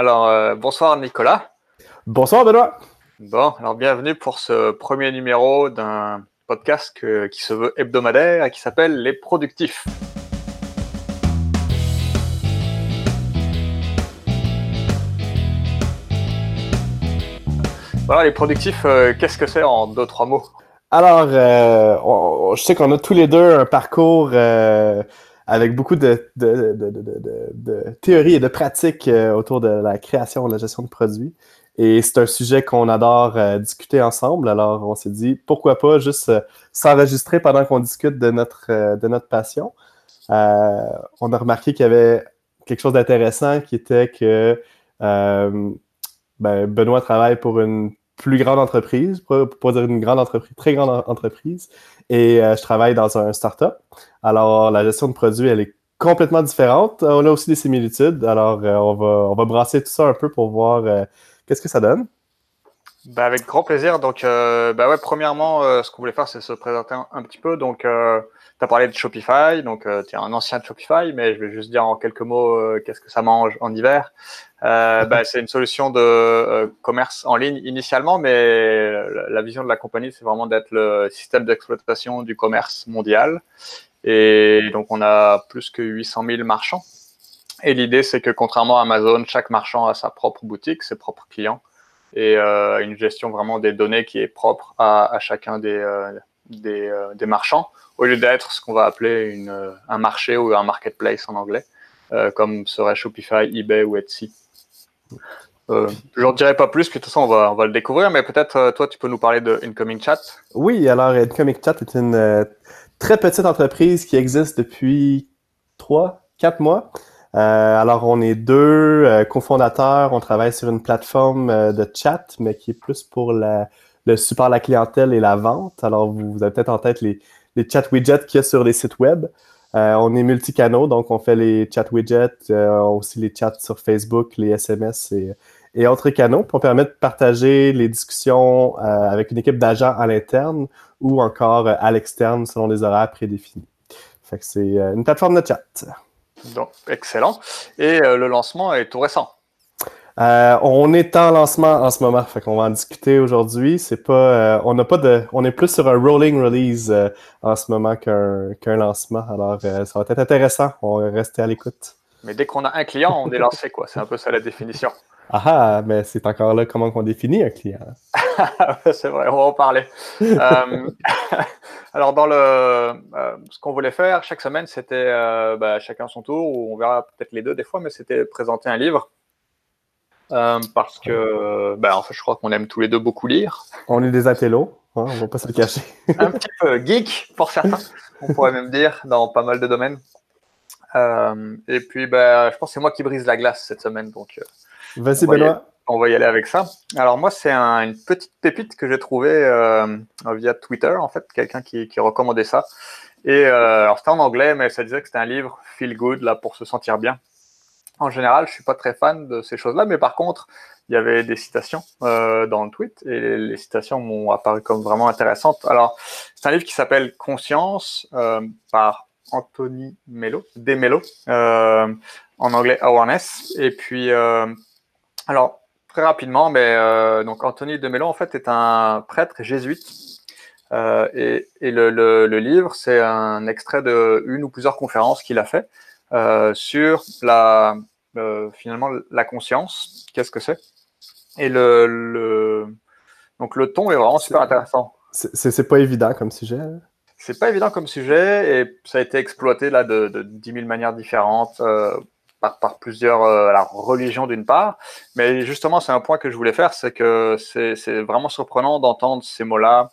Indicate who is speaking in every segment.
Speaker 1: Alors, bonsoir Nicolas.
Speaker 2: Bonsoir Benoît.
Speaker 1: Bon, alors bienvenue pour ce premier numéro d'un podcast qui se veut hebdomadaire et qui s'appelle Les Productifs. Voilà, les productifs, euh, qu'est-ce que c'est en deux, trois mots?
Speaker 2: Alors, euh, je sais qu'on a tous les deux un parcours euh, avec beaucoup de, de, de, théories et de pratiques autour de la création et de la gestion de produits. Et c'est un sujet qu'on adore discuter ensemble. Alors, on s'est dit, pourquoi pas juste s'enregistrer pendant qu'on discute de notre, de notre passion. on a remarqué qu'il y avait quelque chose d'intéressant qui était que ben, Benoît travaille pour une plus grande entreprise, pour, pas dire une grande entreprise, très grande entreprise, et euh, je travaille dans un startup. Alors, la gestion de produits, elle est complètement différente. On a aussi des similitudes. Alors, euh, on, va, on va brasser tout ça un peu pour voir euh, qu'est-ce que ça donne.
Speaker 1: Ben, avec grand plaisir. Donc, ben ouais, premièrement, ce qu'on voulait faire, c'est se présenter un, petit peu. Donc, tu as parlé de Shopify. Donc, tu es un ancien de Shopify, mais je vais juste dire en quelques mots qu'est-ce que ça mange en hiver. Euh, bah, c'est une solution de euh, commerce en ligne initialement, mais la vision de la compagnie, c'est vraiment d'être le système d'exploitation du commerce mondial. Et donc, on a plus que 800 000 marchands. Et l'idée, c'est que contrairement à Amazon, chaque marchand a sa propre boutique, ses propres clients, et euh, une gestion vraiment des données qui est propre à, à chacun des, euh, des, euh, des, marchands, au lieu d'être ce qu'on va appeler une, un marché ou un marketplace en anglais, comme serait Shopify, eBay ou Etsy. Euh, je n'en dirai pas plus, puis de toute façon, on va, on va le découvrir, mais peut-être euh, toi, tu peux nous parler de Incoming Chat.
Speaker 2: Oui, alors Incoming Chat est une euh, très petite entreprise qui existe depuis trois, quatre mois. alors, on est deux cofondateurs, on travaille sur une plateforme de chat, mais qui est plus pour la, le support à la clientèle et la vente. Alors, vous, avez peut-être en tête les, les chat widgets qu'il y a sur les sites web. Euh, on est multicanaux, donc on fait les chat widgets, euh, aussi les chats sur Facebook, les SMS et, autres canaux pour permettre de partager les discussions euh, avec une équipe d'agents à l'interne ou encore à l'externe selon des horaires prédéfinis. C'est une plateforme de chat.
Speaker 1: Donc, excellent. Et le lancement est tout récent.
Speaker 2: Euh, on est en lancement en ce moment, fait qu'on va en discuter aujourd'hui. C'est pas, euh, on n'a pas de, on est plus sur un rolling release euh, en ce moment qu'un qu'un lancement. Alors, ça va être intéressant. On va rester à l'écoute.
Speaker 1: Mais dès qu'on a un client, on est lancé, quoi. C'est un peu ça la définition.
Speaker 2: Ah, ah mais c'est encore là comment on définit un client.
Speaker 1: c'est vrai, on va en parler. alors, dans le, ce qu'on voulait faire chaque semaine, c'était bah, chacun son tour, ou on verra peut-être les deux des fois, mais c'était présenter un livre euh, parce que, ben, en fait, je crois qu'on aime tous les deux beaucoup lire.
Speaker 2: On est des athélos, hein, on ne va pas se le cacher.
Speaker 1: un petit peu geek pour certains, on pourrait même dire, dans pas mal de domaines. Euh, et puis, ben, je pense que c'est moi qui brise la glace cette semaine. Donc, euh,
Speaker 2: Vas-y, Benoît.
Speaker 1: on va y aller avec ça. Alors, moi, c'est une petite pépite que j'ai trouvée via Twitter, en fait, quelqu'un qui, qui, recommandait ça. Et alors, c'était en anglais, mais ça disait que c'était un livre feel good, là, pour se sentir bien en général, je suis pas très fan de ces choses-là, mais par contre, il y avait des citations euh, dans le tweet et les citations m'ont apparu comme vraiment intéressantes. Alors, c'est un livre qui s'appelle Conscience euh, par Anthony Mello, euh, en anglais Awareness. Et puis, alors très rapidement, mais donc Anthony Demelo en fait est un prêtre jésuite. et, le, livre, c'est un extrait de une ou plusieurs conférences qu'il a fait sur la, euh, finalement la conscience, qu'est-ce que c'est? Et le, le, donc le ton est vraiment super intéressant.
Speaker 2: C'est pas évident comme sujet. Hein?
Speaker 1: C'est pas évident comme sujet et ça a été exploité là de, de 10 000 manières différentes. Euh, par, par, plusieurs euh, la religions d'une part, mais justement c'est un point que je voulais faire, c'est que c'est vraiment surprenant d'entendre ces mots-là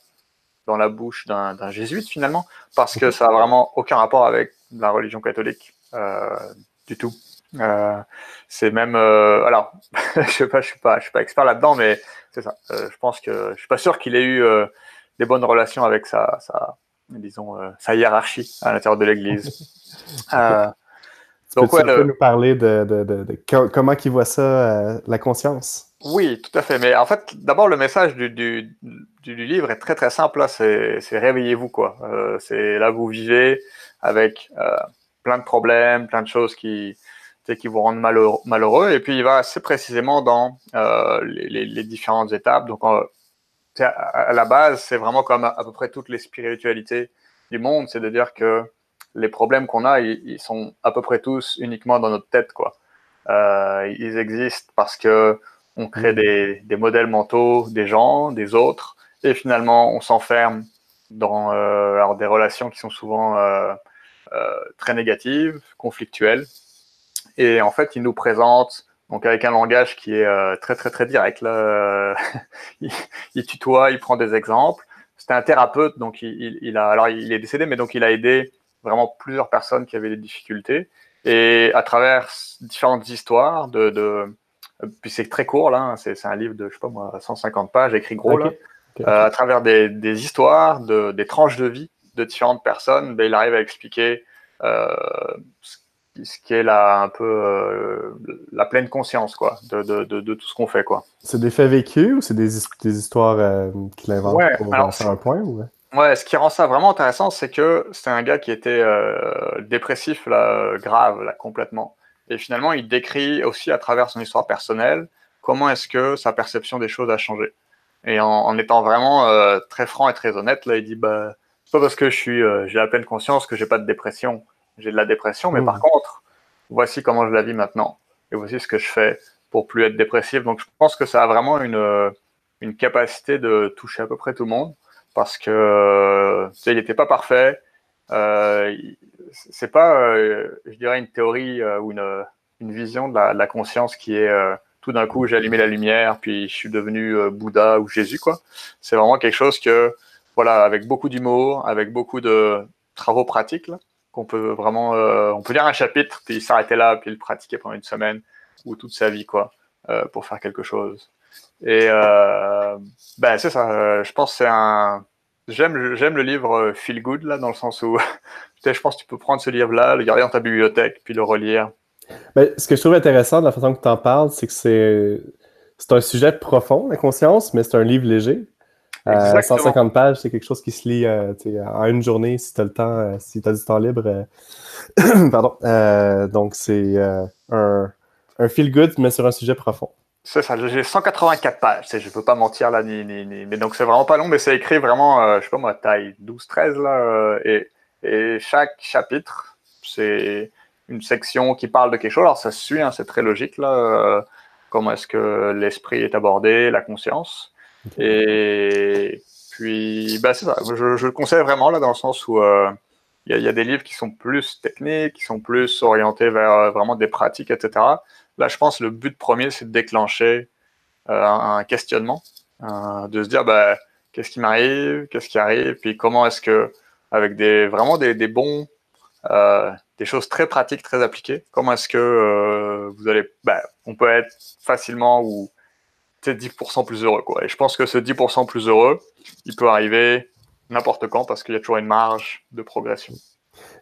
Speaker 1: dans la bouche d'un jésuite finalement, parce que ça a vraiment aucun rapport avec la religion catholique. Euh, du tout. Euh, c'est même, euh, alors, je sais pas, je suis pas, je suis pas expert là-dedans, mais c'est ça. je pense que je suis pas sûr qu'il ait eu des bonnes relations avec sa, sa disons, sa hiérarchie à l'intérieur de l'Église.
Speaker 2: donc, tu peux nous parler de, de, de, comment il voit ça, la conscience?
Speaker 1: Oui, tout à fait. Mais en fait, d'abord, le message du, du, du, livre est très très simple. C'est réveillez-vous quoi. c'est là vous vivez avec plein de problèmes, plein de choses qui, qui vous rendent malheureux, malheureux, Et puis, il va assez précisément dans les, les, différentes étapes. Donc, à la base, c'est vraiment comme à, peu près toutes les spiritualités du monde, c'est de dire que les problèmes qu'on a, ils, sont à peu près tous uniquement dans notre tête, quoi. Euh, ils existent parce que on crée mm. des, des, modèles mentaux des gens, des autres, et finalement on s'enferme dans euh, alors des relations qui sont souvent euh, euh très négatives, conflictuelles, et en fait ils nous présentent donc avec un langage qui est euh, très très très direct. Là, il, il, tutoie, il prend des exemples. C'était un thérapeute, donc il, il, a, alors il est décédé, mais donc il a aidé vraiment plusieurs personnes qui avaient des difficultés. Et à travers différentes histoires de, de puis c'est très court là, hein, c'est un livre de je sais pas moi 150 pages, écrit gros là. Euh, à travers des, des histoires, de, des tranches de vie de différentes personnes, ben, il arrive à expliquer euh, ce qui est la, un peu euh, la pleine conscience quoi, de, de, de, tout ce qu'on fait. quoi.
Speaker 2: C'est des faits vécus ou c'est des, des, histoires euh, qu'il invente pour faire un point ou...
Speaker 1: Ouais, ce qui rend ça vraiment intéressant, c'est que c'est un gars qui était euh, dépressif là, grave là, complètement. Et finalement, il décrit aussi à travers son histoire personnelle comment est-ce que sa perception des choses a changé. Et en, en étant vraiment très franc et très honnête, là, il dit bah pas parce que je suis j'ai la pleine conscience que j'ai pas de dépression j'ai de la dépression, mais par mmh. contre, voici comment je la vis maintenant. Et voici ce que je fais pour plus être dépressif. Donc, je pense que ça a vraiment une, une capacité de toucher à peu près tout le monde parce que, tu sais, il n'était pas parfait. Euh, c'est pas, euh, je dirais, une théorie euh, ou une, une, vision de la, de la, conscience qui est euh, tout d'un coup, j'ai allumé la lumière, puis je suis devenu euh, Bouddha ou Jésus, quoi. C'est vraiment quelque chose que, voilà, avec beaucoup d'humour, avec beaucoup de travaux pratiques, qu'on peut vraiment, euh, on peut lire un chapitre, puis s'arrêter là, puis le pratiquer pendant une semaine ou toute sa vie, quoi, euh, pour faire quelque chose. Et euh, ben c'est ça. je pense c'est un. J'aime le livre Feel Good là dans le sens où je pense que tu peux prendre ce livre là, le garder dans ta bibliothèque, puis le relire.
Speaker 2: Ben, ce que je trouve intéressant de la façon que tu en parles, c'est que c'est un sujet profond, la conscience, mais c'est un livre léger. 150 euh, pages, c'est quelque chose qui se lit euh, en une journée si tu as le temps, euh, si tu as du temps libre. Pardon. donc, c'est un, un feel good, mais sur un sujet profond.
Speaker 1: C'est ça, j'ai 184 pages, je peux pas mentir là, ni, ni, ni... mais donc c'est vraiment pas long, mais c'est écrit vraiment, je sais pas moi, taille 12-13 là, et, et, chaque chapitre, c'est une section qui parle de quelque chose, alors ça suit, hein, c'est très logique là, comment est-ce que l'esprit est abordé, la conscience, et puis, bah, c'est ça. Je, je, le conseille vraiment là dans le sens où euh, il y, a des livres qui sont plus techniques, qui sont plus orientés vers euh, vraiment des pratiques, etc. Là, je pense que le but premier, c'est de déclencher euh, un, questionnement, de se dire bah, qu'est-ce qui m'arrive, qu'est-ce qui arrive, puis comment est-ce que, avec des, vraiment des, des bons, des choses très pratiques, très appliquées, comment est-ce que vous allez, bah, on peut être facilement ou 10% plus heureux. Quoi. Et je pense que ce 10% plus heureux, il peut arriver n'importe quand parce qu'il y a toujours une marge de progression.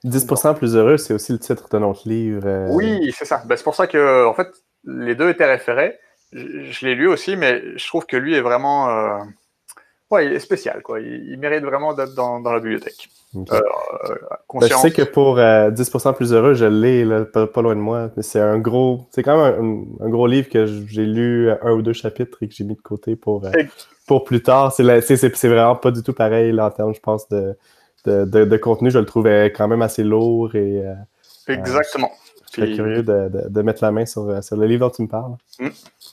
Speaker 2: 10% plus heureux, c'est aussi le titre de notre livre. Euh.
Speaker 1: Oui, c'est ça. Ben, c'est pour ça que, en fait, les deux étaient référés. Je, l'ai lu aussi, mais je trouve que lui est vraiment. Euh, ouais, il est spécial, quoi. Il, mérite vraiment d'être dans, dans la bibliothèque.
Speaker 2: Euh, ben, je sais que pour 10% euh, plus heureux, je l'ai pas, loin de moi. Mais c'est un gros, c'est quand même un, gros livre que j'ai lu un ou deux chapitres et que j'ai mis de côté pour, euh, pour plus tard. C'est vraiment pas du tout pareil en termes, je pense, de, de, de, contenu. Je le trouvais quand même assez lourd et.
Speaker 1: Exactement.
Speaker 2: Je suis curieux de, de, mettre la main sur, sur, le livre dont tu me parles.
Speaker 1: Mmh.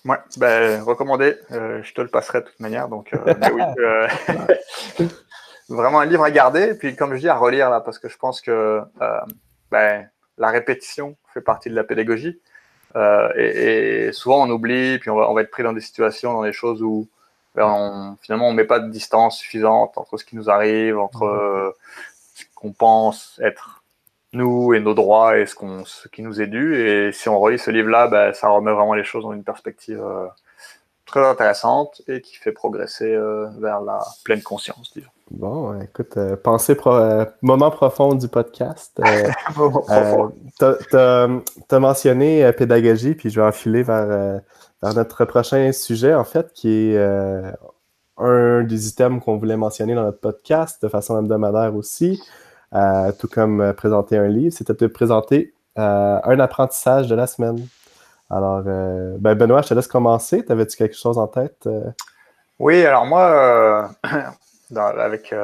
Speaker 1: Ouais, ben, recommandé. je te le passerai de toute manière. Donc, oui, vraiment un livre à garder, et puis comme je dis, à relire là, parce que je pense que euh, ben, la répétition fait partie de la pédagogie. Euh, et, souvent on oublie, puis on va, on va, être pris dans des situations, dans des choses où ben, on, finalement on met pas de distance suffisante entre ce qui nous arrive, entre euh, ce qu'on pense être nous et nos droits et ce, qu'on, ce qui nous est dû. Et si on relit ce livre-là, ben, ça remet vraiment les choses dans une perspective très intéressante et qui fait progresser vers la pleine conscience, disons.
Speaker 2: Bon, écoute, euh, pensée euh, moment profond du podcast. Euh, tu as, mentionné pédagogie, puis je vais enfiler vers, vers, notre prochain sujet, en fait, qui est un des items qu'on voulait mentionner dans notre podcast de façon hebdomadaire aussi, tout comme présenter un livre. C'était de présenter un apprentissage de la semaine. Alors, ben Benoît, je te laisse commencer. T'avais-tu quelque chose en tête?
Speaker 1: Oui, alors moi, dans, avec,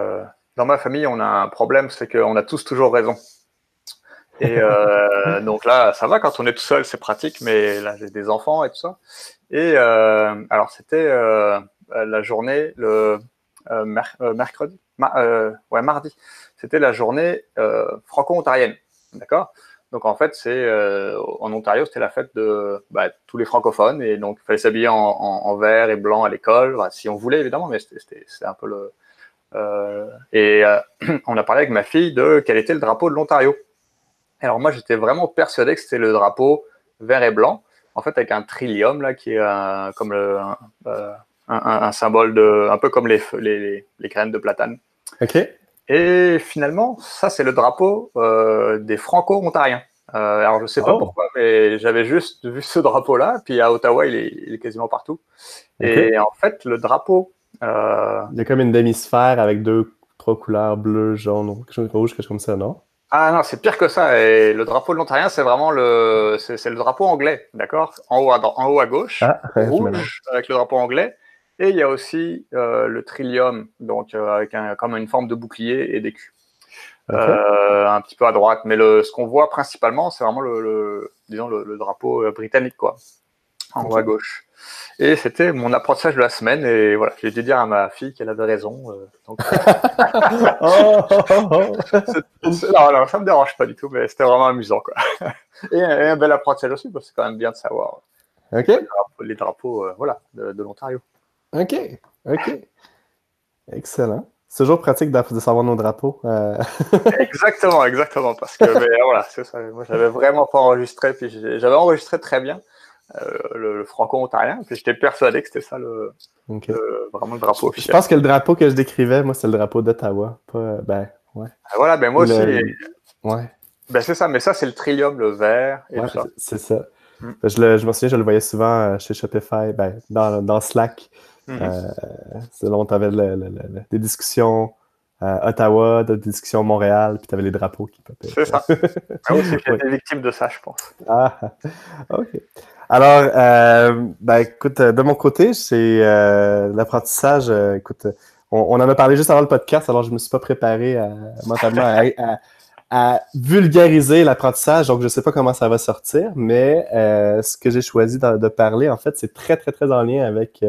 Speaker 1: dans ma famille, on a un problème, c'est qu'on a tous toujours raison. Et euh, donc là, ça va quand on est tout seul, c'est pratique, mais là, j'ai des enfants et tout ça. Et euh, alors, c'était euh, la journée, le euh, ouais, mardi, c'était la journée franco-ontarienne. D'accord? Donc en fait, c'est en Ontario, c'était la fête de bah, tous les francophones. Et donc, il fallait s'habiller en, vert et blanc à l'école, si on voulait, évidemment, mais c'était un peu le. et on a parlé avec ma fille de quel était le drapeau de l'Ontario. Alors moi, j'étais vraiment persuadé que c'était le drapeau vert et blanc, en fait avec un trillium là qui est comme le, un, symbole de, un peu comme les, les, les graines de platane.
Speaker 2: Ok.
Speaker 1: Et finalement, ça c'est le drapeau euh, des Franco-Ontariens. Euh, alors je sais pas oh. pourquoi, mais j'avais juste vu ce drapeau-là. Puis à Ottawa, il est, il est quasiment partout. Et en fait, le drapeau.
Speaker 2: Euh, il y a comme une demi-sphère avec deux, trois couleurs bleu, jaune, rouge, quelque chose comme ça, non?
Speaker 1: Ah non, c'est pire que ça. Et le drapeau de l'Ontarien, c'est vraiment le, c'est, le drapeau anglais, d'accord? En haut à, en haut à gauche, ah, rouge avec le drapeau anglais. Et il y a aussi euh, le trillium, donc euh, avec un, comme une forme de bouclier et d'écu. Euh, un petit peu à droite, mais le, ce qu'on voit principalement, c'est vraiment le, disons le, drapeau britannique, quoi, en haut à gauche. Et c'était mon apprentissage de la semaine. Et voilà, j'ai dû dire à ma fille qu'elle avait raison. Euh, donc... oh, non, non, ça me dérange pas du tout, mais c'était vraiment amusant. Quoi. et, un bel apprentissage aussi, parce que c'est quand même bien de savoir les drapeaux, euh, voilà, de, l'Ontario.
Speaker 2: OK, OK. Excellent. C'est toujours pratique de, savoir nos drapeaux. Euh.
Speaker 1: exactement, exactement. Parce que voilà, ça. Moi, j'avais vraiment pas enregistré, puis j'avais enregistré très bien. Euh, le, franco-ontarien. Puis j'étais persuadé que c'était ça le, vraiment le drapeau officiel.
Speaker 2: Je pense que le drapeau que je décrivais, moi, c'est le drapeau d'Ottawa. ben, ouais.
Speaker 1: Ah, voilà, ben moi aussi. Ouais. Ben c'est ça, mais ça, c'est le trillium, le vert et tout ça.
Speaker 2: C'est ça. Mm. Ben, je, le, je me souviens, je le voyais souvent euh, chez Shopify, ben, dans, dans Slack. Là où tu avais des discussions euh, Ottawa, des discussions Montréal, puis tu avais les drapeaux qui
Speaker 1: popaient. C'est ça. ah oui, j'étais victime de ça, je pense.
Speaker 2: Ah, ok. Alors, euh, ben, écoute, de mon côté, c'est euh, l'apprentissage. Euh, écoute, on, on, en a parlé juste avant le podcast, alors je me suis pas préparé à, mentalement à, à, vulgariser l'apprentissage, donc je sais pas comment ça va sortir, mais ce que j'ai choisi de, de, parler, en fait, c'est très, très, très en lien avec,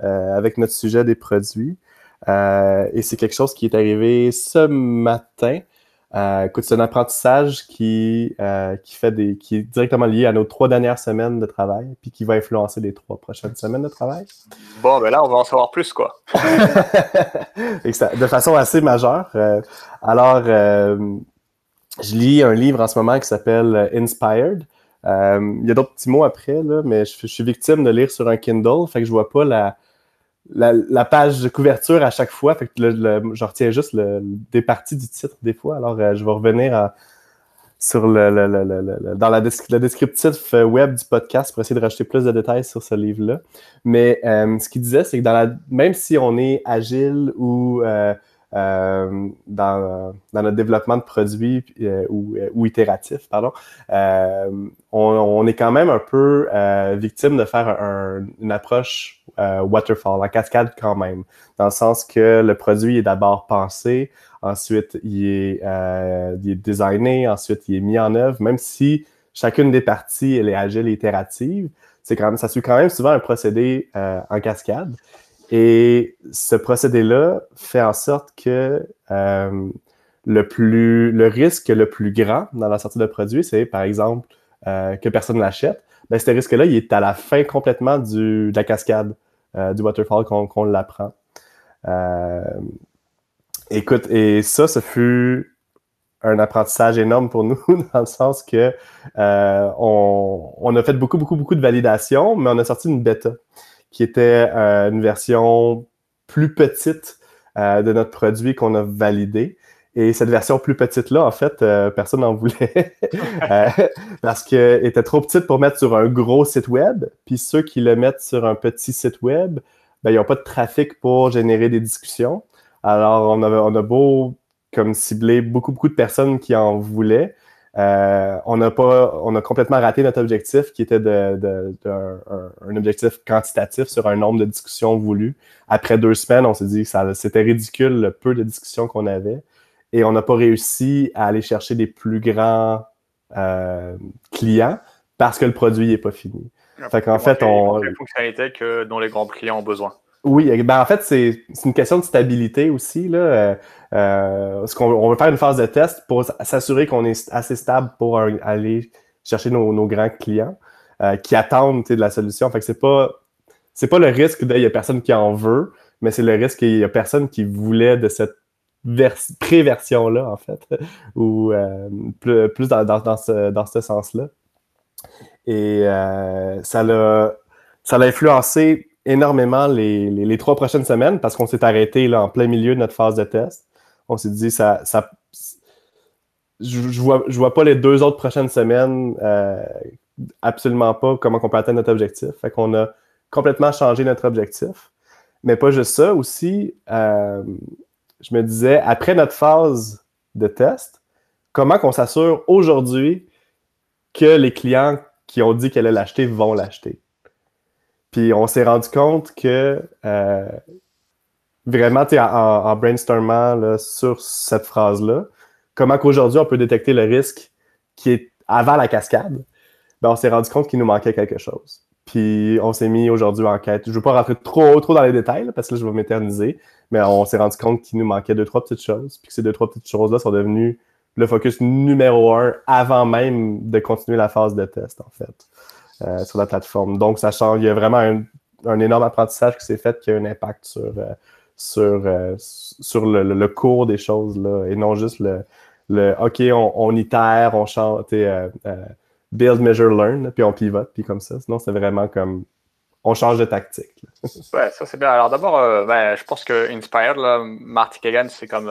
Speaker 2: avec notre sujet des produits. et c'est quelque chose qui est arrivé ce matin. Euh, écoute, c'est un apprentissage qui, euh, qui, fait des, qui est directement lié à nos trois dernières semaines de travail, puis qui va influencer les trois prochaines semaines de travail.
Speaker 1: Bon, ben là, on va en savoir plus, quoi.
Speaker 2: de façon assez majeure. Euh, alors, je lis un livre en ce moment qui s'appelle Inspired. Il y a d'autres petits mots après, là, mais je, je, suis victime de lire sur un Kindle, fait que je vois pas la, la, page de couverture à chaque fois. Fait que je retiens juste des parties du titre des fois. Alors, euh, je vais revenir sur le, dans la le descriptif euh, web du podcast pour essayer de rajouter plus de détails sur ce livre-là. Mais euh, ce qu'il disait, c'est que dans la, même si on est agile ou dans, dans, notre développement de produits euh, ou, euh, ou, itératif, pardon, on, est quand même un peu victime de faire un, une approche waterfall, en cascade quand même, dans le sens que le produit est d'abord pensé, ensuite il est, il est designé, ensuite il est mis en œuvre, même si chacune des parties elle est agile et itérative, c'est quand même, ça suit quand même souvent un procédé en cascade. Et ce procédé-là fait en sorte que euh, le, plus, le risque le plus grand dans la sortie de produit, c'est par exemple euh, que personne ne l'achète. Ben, ce risque-là, il est à la fin complètement du, de la cascade euh, du waterfall qu'on l'apprend. écoute, et ça, ce fut un apprentissage énorme pour nous, dans le sens que on, on, a fait beaucoup, beaucoup, beaucoup de validation, mais on a sorti une bêta qui était euh, une version plus petite euh, de notre produit qu'on a validé. Et cette version plus petite-là, en fait, euh, personne n'en voulait parce qu'elle était trop petite pour mettre sur un gros site web. Puis ceux qui le mettent sur un petit site web, ben, ils n'ont pas de trafic pour générer des discussions. Alors, on a, on a beau comme cibler beaucoup, beaucoup de personnes qui en voulaient. Euh, on a pas, on a complètement raté notre objectif qui était de, de, un, objectif quantitatif sur un nombre de discussions voulues. Après deux semaines, on s'est dit que ça, c'était ridicule le peu de discussions qu'on avait et on n'a pas réussi à aller chercher des plus grands euh, clients parce que le produit n'est pas fini.
Speaker 1: Fait qu'en fait, on. Que, dont les grands clients ont besoin.
Speaker 2: Oui, ben en fait, c'est une question de stabilité aussi. Là. Euh, euh on veut faire une phase de test pour s'assurer qu'on est assez stable pour aller chercher nos, grands clients euh, qui attendent de la solution. Fait que c'est pas c'est pas le risque qu'il y a personne qui en veut, mais c'est le risque qu'il y a personne qui voulait de cette pré-version-là, en fait, ou euh, plus, dans, dans, ce, dans ce sens-là. Et ça l'a ça l'a influencé énormément les, les, trois prochaines semaines parce qu'on s'est arrêté là, en plein milieu de notre phase de test. On s'est dit, ça, ça je, je, vois, je vois pas les deux autres prochaines semaines, euh, absolument pas comment on peut atteindre notre objectif. Fait qu'on a complètement changé notre objectif. Mais pas juste ça, aussi, euh, je me disais, après notre phase de test, comment qu'on s'assure aujourd'hui que les clients qui ont dit qu'elle allaient l'acheter vont l'acheter? Puis on s'est rendu compte que euh, vraiment, en, en brainstormant sur cette phrase-là, comment qu'aujourd'hui on peut détecter le risque qui est avant la cascade, ben, on s'est rendu compte qu'il nous manquait quelque chose. Puis on s'est mis aujourd'hui en quête. Je ne veux pas rentrer trop, trop dans les détails parce que là, je vais m'éterniser, mais on s'est rendu compte qu'il nous manquait deux, trois petites choses. Puis que ces deux, trois petites choses-là sont devenues le focus numéro un avant même de continuer la phase de test, en fait. Euh, sur la plateforme. Donc, ça change. Il y a vraiment un, énorme apprentissage qui s'est fait qui a un impact sur, euh, sur, euh, sur le, cours des choses, là, et non juste le, le OK, on, on itère, on chante, build, measure, learn, puis on pivote, puis comme ça. Sinon, c'est vraiment comme on change de tactique.
Speaker 1: ouais, ça c'est bien. Alors d'abord, ben, je pense que Inspired, là, Marty Kagan, c'est comme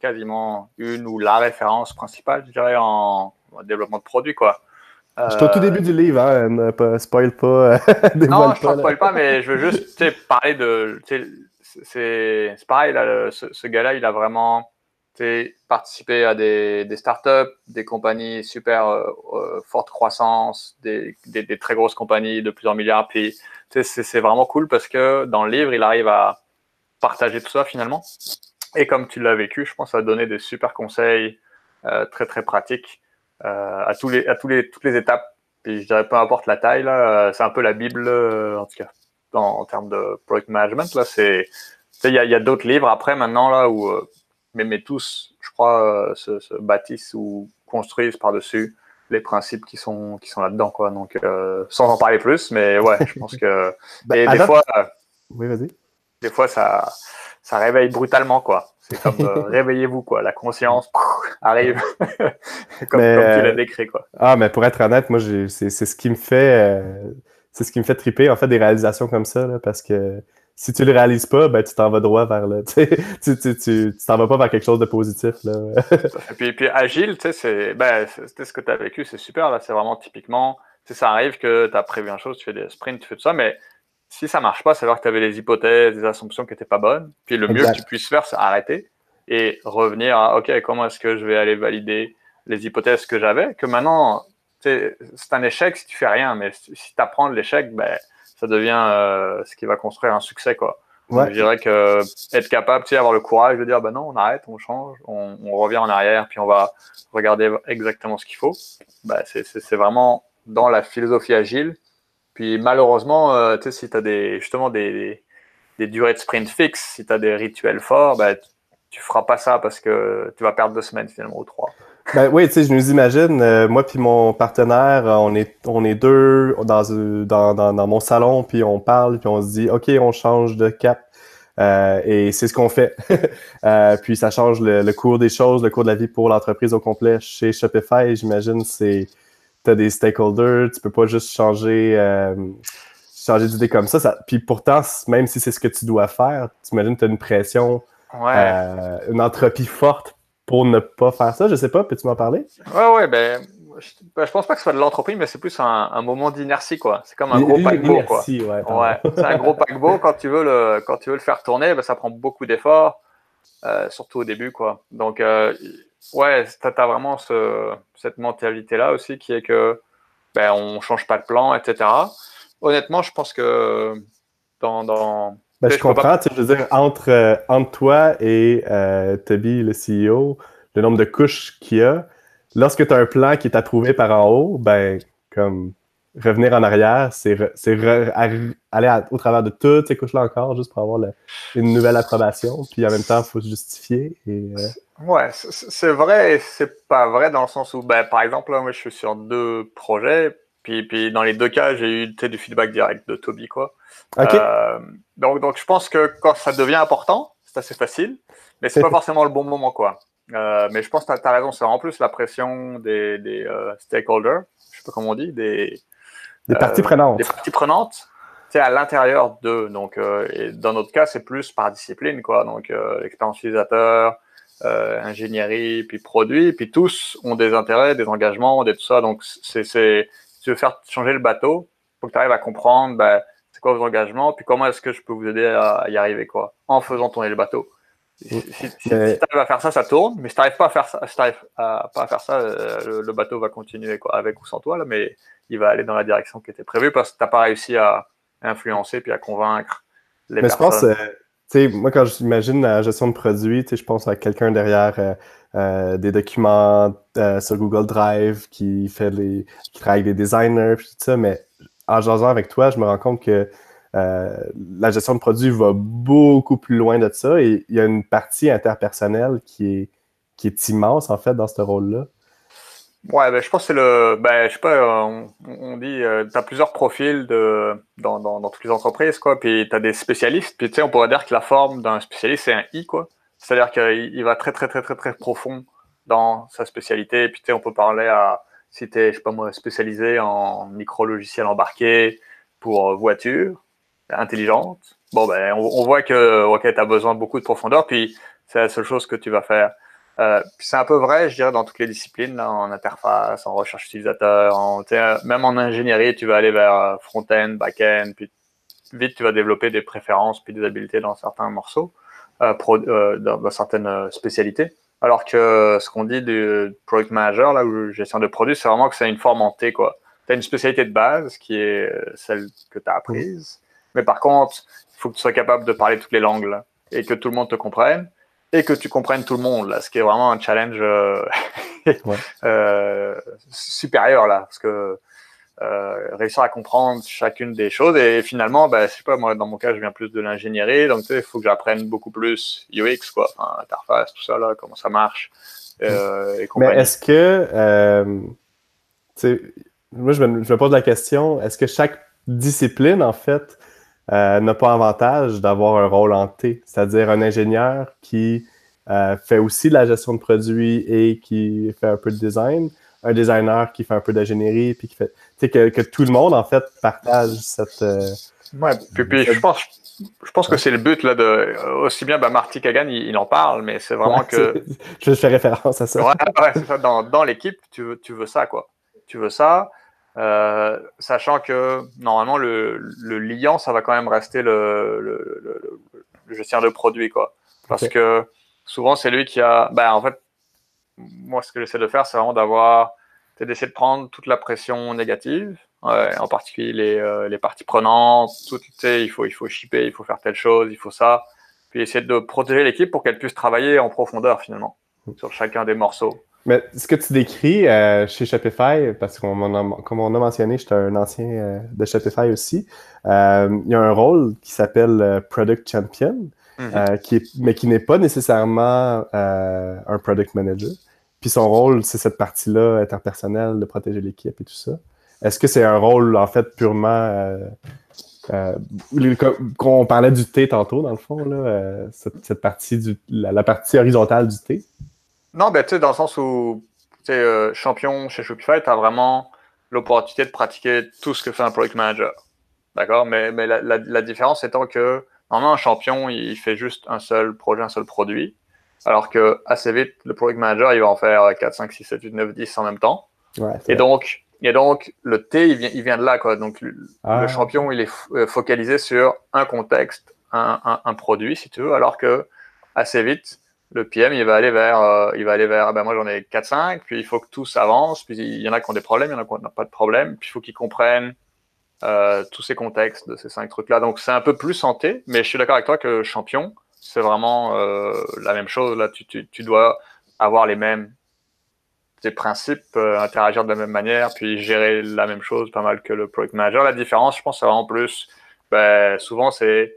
Speaker 1: quasiment une ou la référence principale, je dirais, en, en développement de produits, quoi.
Speaker 2: Je suis au tout début du livre, hein, pas, spoil pas.
Speaker 1: Euh, non, je ne spoil pas, mais je veux juste parler de. C'est pareil, là, ce, gars-là, il a vraiment participé à des, des, startups, des compagnies super euh, euh, forte croissance, des, des, très grosses compagnies de plusieurs milliards. Puis c'est vraiment cool parce que dans le livre, il arrive à partager tout ça finalement. Et comme tu l'as vécu, je pense à donner des super conseils très très pratiques. Euh, à, tous les, à tous les, toutes les étapes. Puis je dirais peu importe la taille, là, euh, c'est un peu la Bible, euh, en tout cas, en, termes de product management. Là, c'est, il y a, y a d'autres livres après maintenant là où, mais, mais tous, je crois, se, se, bâtissent ou construisent par-dessus les principes qui sont qui sont là-dedans quoi. Donc sans en parler plus, mais ouais, je pense que bah, et des fois,
Speaker 2: oui, vas-y.
Speaker 1: Des fois ça ça réveille brutalement quoi. C'est comme euh, réveillez-vous, quoi. La conscience arrive, comme, tu l'as euh, décrit, quoi.
Speaker 2: Ah, mais pour être honnête, moi, c'est ce qui me fait. Euh, c'est ce qui me fait triper, en fait, des réalisations comme ça, parce que si tu le réalises pas, ben, tu t'en vas droit vers le. Tu t'en tu, vas pas vers quelque chose de positif. Là.
Speaker 1: et puis, puis agile, tu sais, c'est ben, ce que tu as vécu, c'est super. Là, c'est vraiment typiquement. Ça arrive que tu as prévu une chose, tu fais des sprints, tu fais tout ça, mais si ça marche pas, c'est dire que tu avais des hypothèses, des assumptions qui n'étaient pas bonnes. Puis le mieux que tu puisses faire, c'est arrêter et revenir à OK, comment est-ce que je vais aller valider les hypothèses que j'avais? Que maintenant, c'est un échec si tu fais rien, mais si tu apprends de l'échec, ben, ça devient euh, ce qui va construire un succès. quoi. Je dirais que être capable, tu sais, avoir le courage de dire ben non, on arrête, on change, on, revient en arrière, puis on va regarder exactement ce qu'il faut. Ben, c'est vraiment dans la philosophie agile puis malheureusement, euh, si tu as des, justement des, des, durées de sprint fixes, si tu as des rituels forts, ben, tu feras pas ça parce que tu vas perdre deux semaines finalement ou trois.
Speaker 2: Ben oui, tu sais, je nous imagine, euh, moi puis mon partenaire, on est, on est deux dans, dans, dans, mon salon, puis on parle, puis on se dit, OK, on change de cap. Euh, et c'est ce qu'on fait. euh, puis ça change le, le, cours des choses, le cours de la vie pour l'entreprise au complet. Chez Shopify, j'imagine, c'est tu as des stakeholders, tu peux pas juste changer, euh, changer d'idée comme ça, ça. Puis pourtant, même si c'est ce que tu dois faire, tu imagines que tu as une pression, euh, une entropie forte pour ne pas faire ça. Je sais pas, peux-tu m'en parler?
Speaker 1: Ouais, ouais, ben. Je, ben, je pense pas que ce soit de l'entropie, mais c'est plus un, moment d'inertie, quoi. C'est comme un gros paquebot, quoi. Ouais, c'est un gros paquebot. Quand tu veux le, quand tu veux le faire tourner, ben, ça prend beaucoup d'efforts, euh, surtout au début, quoi. Donc, ouais, tu as, vraiment ce, cette mentalité-là aussi qui est que ben, on change pas de plan, etc. Honnêtement, je pense que dans. dans...
Speaker 2: Ben, je, comprends, je veux dire, entre, euh, entre toi et euh, Toby, le CEO, le nombre de couches qu'il y a, lorsque tu as un plan qui est approuvé par en haut, ben, comme revenir en arrière, c'est aller au travers de toutes ces couches-là encore, juste pour avoir une nouvelle approbation. Puis en même temps, il faut se justifier. Et, euh,
Speaker 1: Ouais, c'est vrai et c'est pas vrai dans le sens où, ben, par exemple, moi, je suis sur deux projets. Puis, puis dans les deux cas, j'ai eu du feedback direct de Toby. Quoi. Euh, donc, donc, je pense que quand ça devient important, c'est assez facile, mais c'est pas forcément le bon moment. quoi. Euh, mais je pense que tu as, raison, c'est en plus la pression des, des stakeholders, je sais pas comment on dit, des,
Speaker 2: des parties prenantes.
Speaker 1: Des parties prenantes à l'intérieur d'eux. Donc, euh, et dans notre cas, c'est plus par discipline, quoi. Donc, euh, l'expérience utilisateur, euh, ingénierie, puis produit, puis tous ont des intérêts, des engagements, des tout ça. Donc, c'est, si tu veux faire changer le bateau, faut que tu arrives à comprendre, ben, c'est quoi vos engagements, puis comment est-ce que je peux vous aider à y arriver, quoi, en faisant tourner le bateau. Si, tu arrives à faire ça, ça tourne, mais si tu n'arrives pas à faire ça, si à, pas à faire ça, le, bateau va continuer quoi, avec ou sans toi, là, mais il va aller dans la direction qui était prévue parce que tu n'as pas réussi à influencer puis à convaincre les
Speaker 2: mais
Speaker 1: personnes.
Speaker 2: Je pense, euh, sais, moi, quand j'imagine la gestion de produits, je pense à quelqu'un derrière euh, euh, des documents sur Google Drive qui fait les, qui travaille avec des designers puis tout ça, mais en jasant avec toi, je me rends compte que la gestion de produits va beaucoup plus loin de ça et il y a une partie interpersonnelle qui est, qui est immense, en fait, dans ce rôle-là.
Speaker 1: Ouais, ben, je pense que c'est le. Ben, je sais pas, on, dit, euh, tu as plusieurs profils de, dans, toutes les entreprises, quoi. Puis tu as des spécialistes. Puis tu sais, on pourrait dire que la forme d'un spécialiste, c'est un I, quoi. C'est-à-dire qu'il il va très, très, très, très, très profond dans sa spécialité. Puis tu sais, on peut parler à. Si tu es, je sais pas moi, spécialisé en micro-logiciel embarqué pour voitures intelligentes, bon, ben, on, on voit que, OK, tu as besoin de beaucoup de profondeur. Puis c'est la seule chose que tu vas faire. Euh, c'est un peu vrai, je dirais, dans toutes les disciplines, là, en interface, en recherche utilisateur, en, même en ingénierie, tu vas aller vers euh, front-end, back-end, puis vite tu vas développer des préférences puis des habiletés dans certains morceaux, euh, euh dans, dans, certaines spécialités. Alors que ce qu'on dit du product manager, là, ou gestion de produits, c'est vraiment que c'est une forme en T, quoi. Tu as une spécialité de base qui est celle que tu as apprise, mais par contre, il faut que tu sois capable de parler toutes les langues là, et que tout le monde te comprenne et que tu comprennes tout le monde, là, ce qui est vraiment un challenge euh, euh, supérieur, là, parce que euh, réussir à comprendre chacune des choses, et finalement, ben, je sais pas, moi, dans mon cas, je viens plus de l'ingénierie, donc tu sais, il faut que j'apprenne beaucoup plus UX, quoi, enfin, interface, tout ça, là, comment ça marche.
Speaker 2: Euh, et Mais est-ce que, euh, moi, je me, je me pose la question, est-ce que chaque discipline, en fait, euh, n'a pas avantage d'avoir un rôle en T, c'est-à-dire un ingénieur qui euh, fait aussi de la gestion de produits et qui fait un peu de design, un designer qui fait un peu d'ingénierie, puis qui fait, tu sais, que, tout le monde en fait partage cette. Euh,
Speaker 1: ouais, puis, je pense, je pense que c'est le but là de aussi bien bah, Marty Kagan il, en parle, mais c'est vraiment que
Speaker 2: je fais référence à ça.
Speaker 1: Ouais, ouais c'est ça. Dans, dans l'équipe, tu veux, tu veux ça quoi. Tu veux ça. Euh, sachant que normalement le, le, liant, ça va quand même rester le, le, le gestionnaire de produit, quoi. Parce que souvent c'est lui qui a, ben en fait, moi ce que j'essaie de faire, c'est vraiment d'avoir, d'essayer de prendre toute la pression négative, en particulier les, euh, les parties prenantes, tout, il faut il faut shipper, il faut faire telle chose, il faut ça, puis essayer de protéger l'équipe pour qu'elle puisse travailler en profondeur finalement sur chacun des morceaux.
Speaker 2: Mais ce que tu décris euh, chez Shopify, parce qu'on comme on a mentionné, j'étais un ancien euh, de Shopify aussi, euh, il y a un rôle qui s'appelle Product Champion, mhm. qui est, mais qui n'est pas nécessairement un Product Manager. Puis son rôle, c'est cette partie-là interpersonnelle, de protéger l'équipe et tout ça. Est-ce que c'est un rôle, en fait, purement... qu'on parlait du T tantôt, dans le fond, là, cette, partie du, la partie horizontale du T?
Speaker 1: Non, ben, tu sais, dans le sens où, tu es euh, champion chez Shopify, tu as vraiment l'opportunité de pratiquer tout ce que fait un product manager. D'accord? Mais, mais la, la, différence étant que, normalement, un champion, il fait juste un seul projet, un seul produit. Alors que, assez vite, le product manager, il va en faire 4, 5, 6, 7, 8, 9, 10 en même temps. et, donc, et donc, le T, il vient, il vient de là, quoi. Donc, le, ah. champion, il est euh, focalisé sur un contexte, un, un, un, produit, si tu veux, alors que, assez vite, le PM, il va aller vers, euh, il va aller vers, ben moi j'en ai 4-5, puis il faut que tous avancent, puis il y en a qui ont des problèmes, il y en a qui n'ont pas de problème, puis il faut qu'ils comprennent euh, tous ces contextes de ces cinq trucs-là. Donc c'est un peu plus santé, mais je suis d'accord avec toi que champion, c'est vraiment euh, la même chose. Là, tu, tu, tu, dois avoir les mêmes principes, interagir de la même manière, puis gérer la même chose, pas mal que le project manager. La différence, je pense, c'est vraiment plus, ben, souvent c'est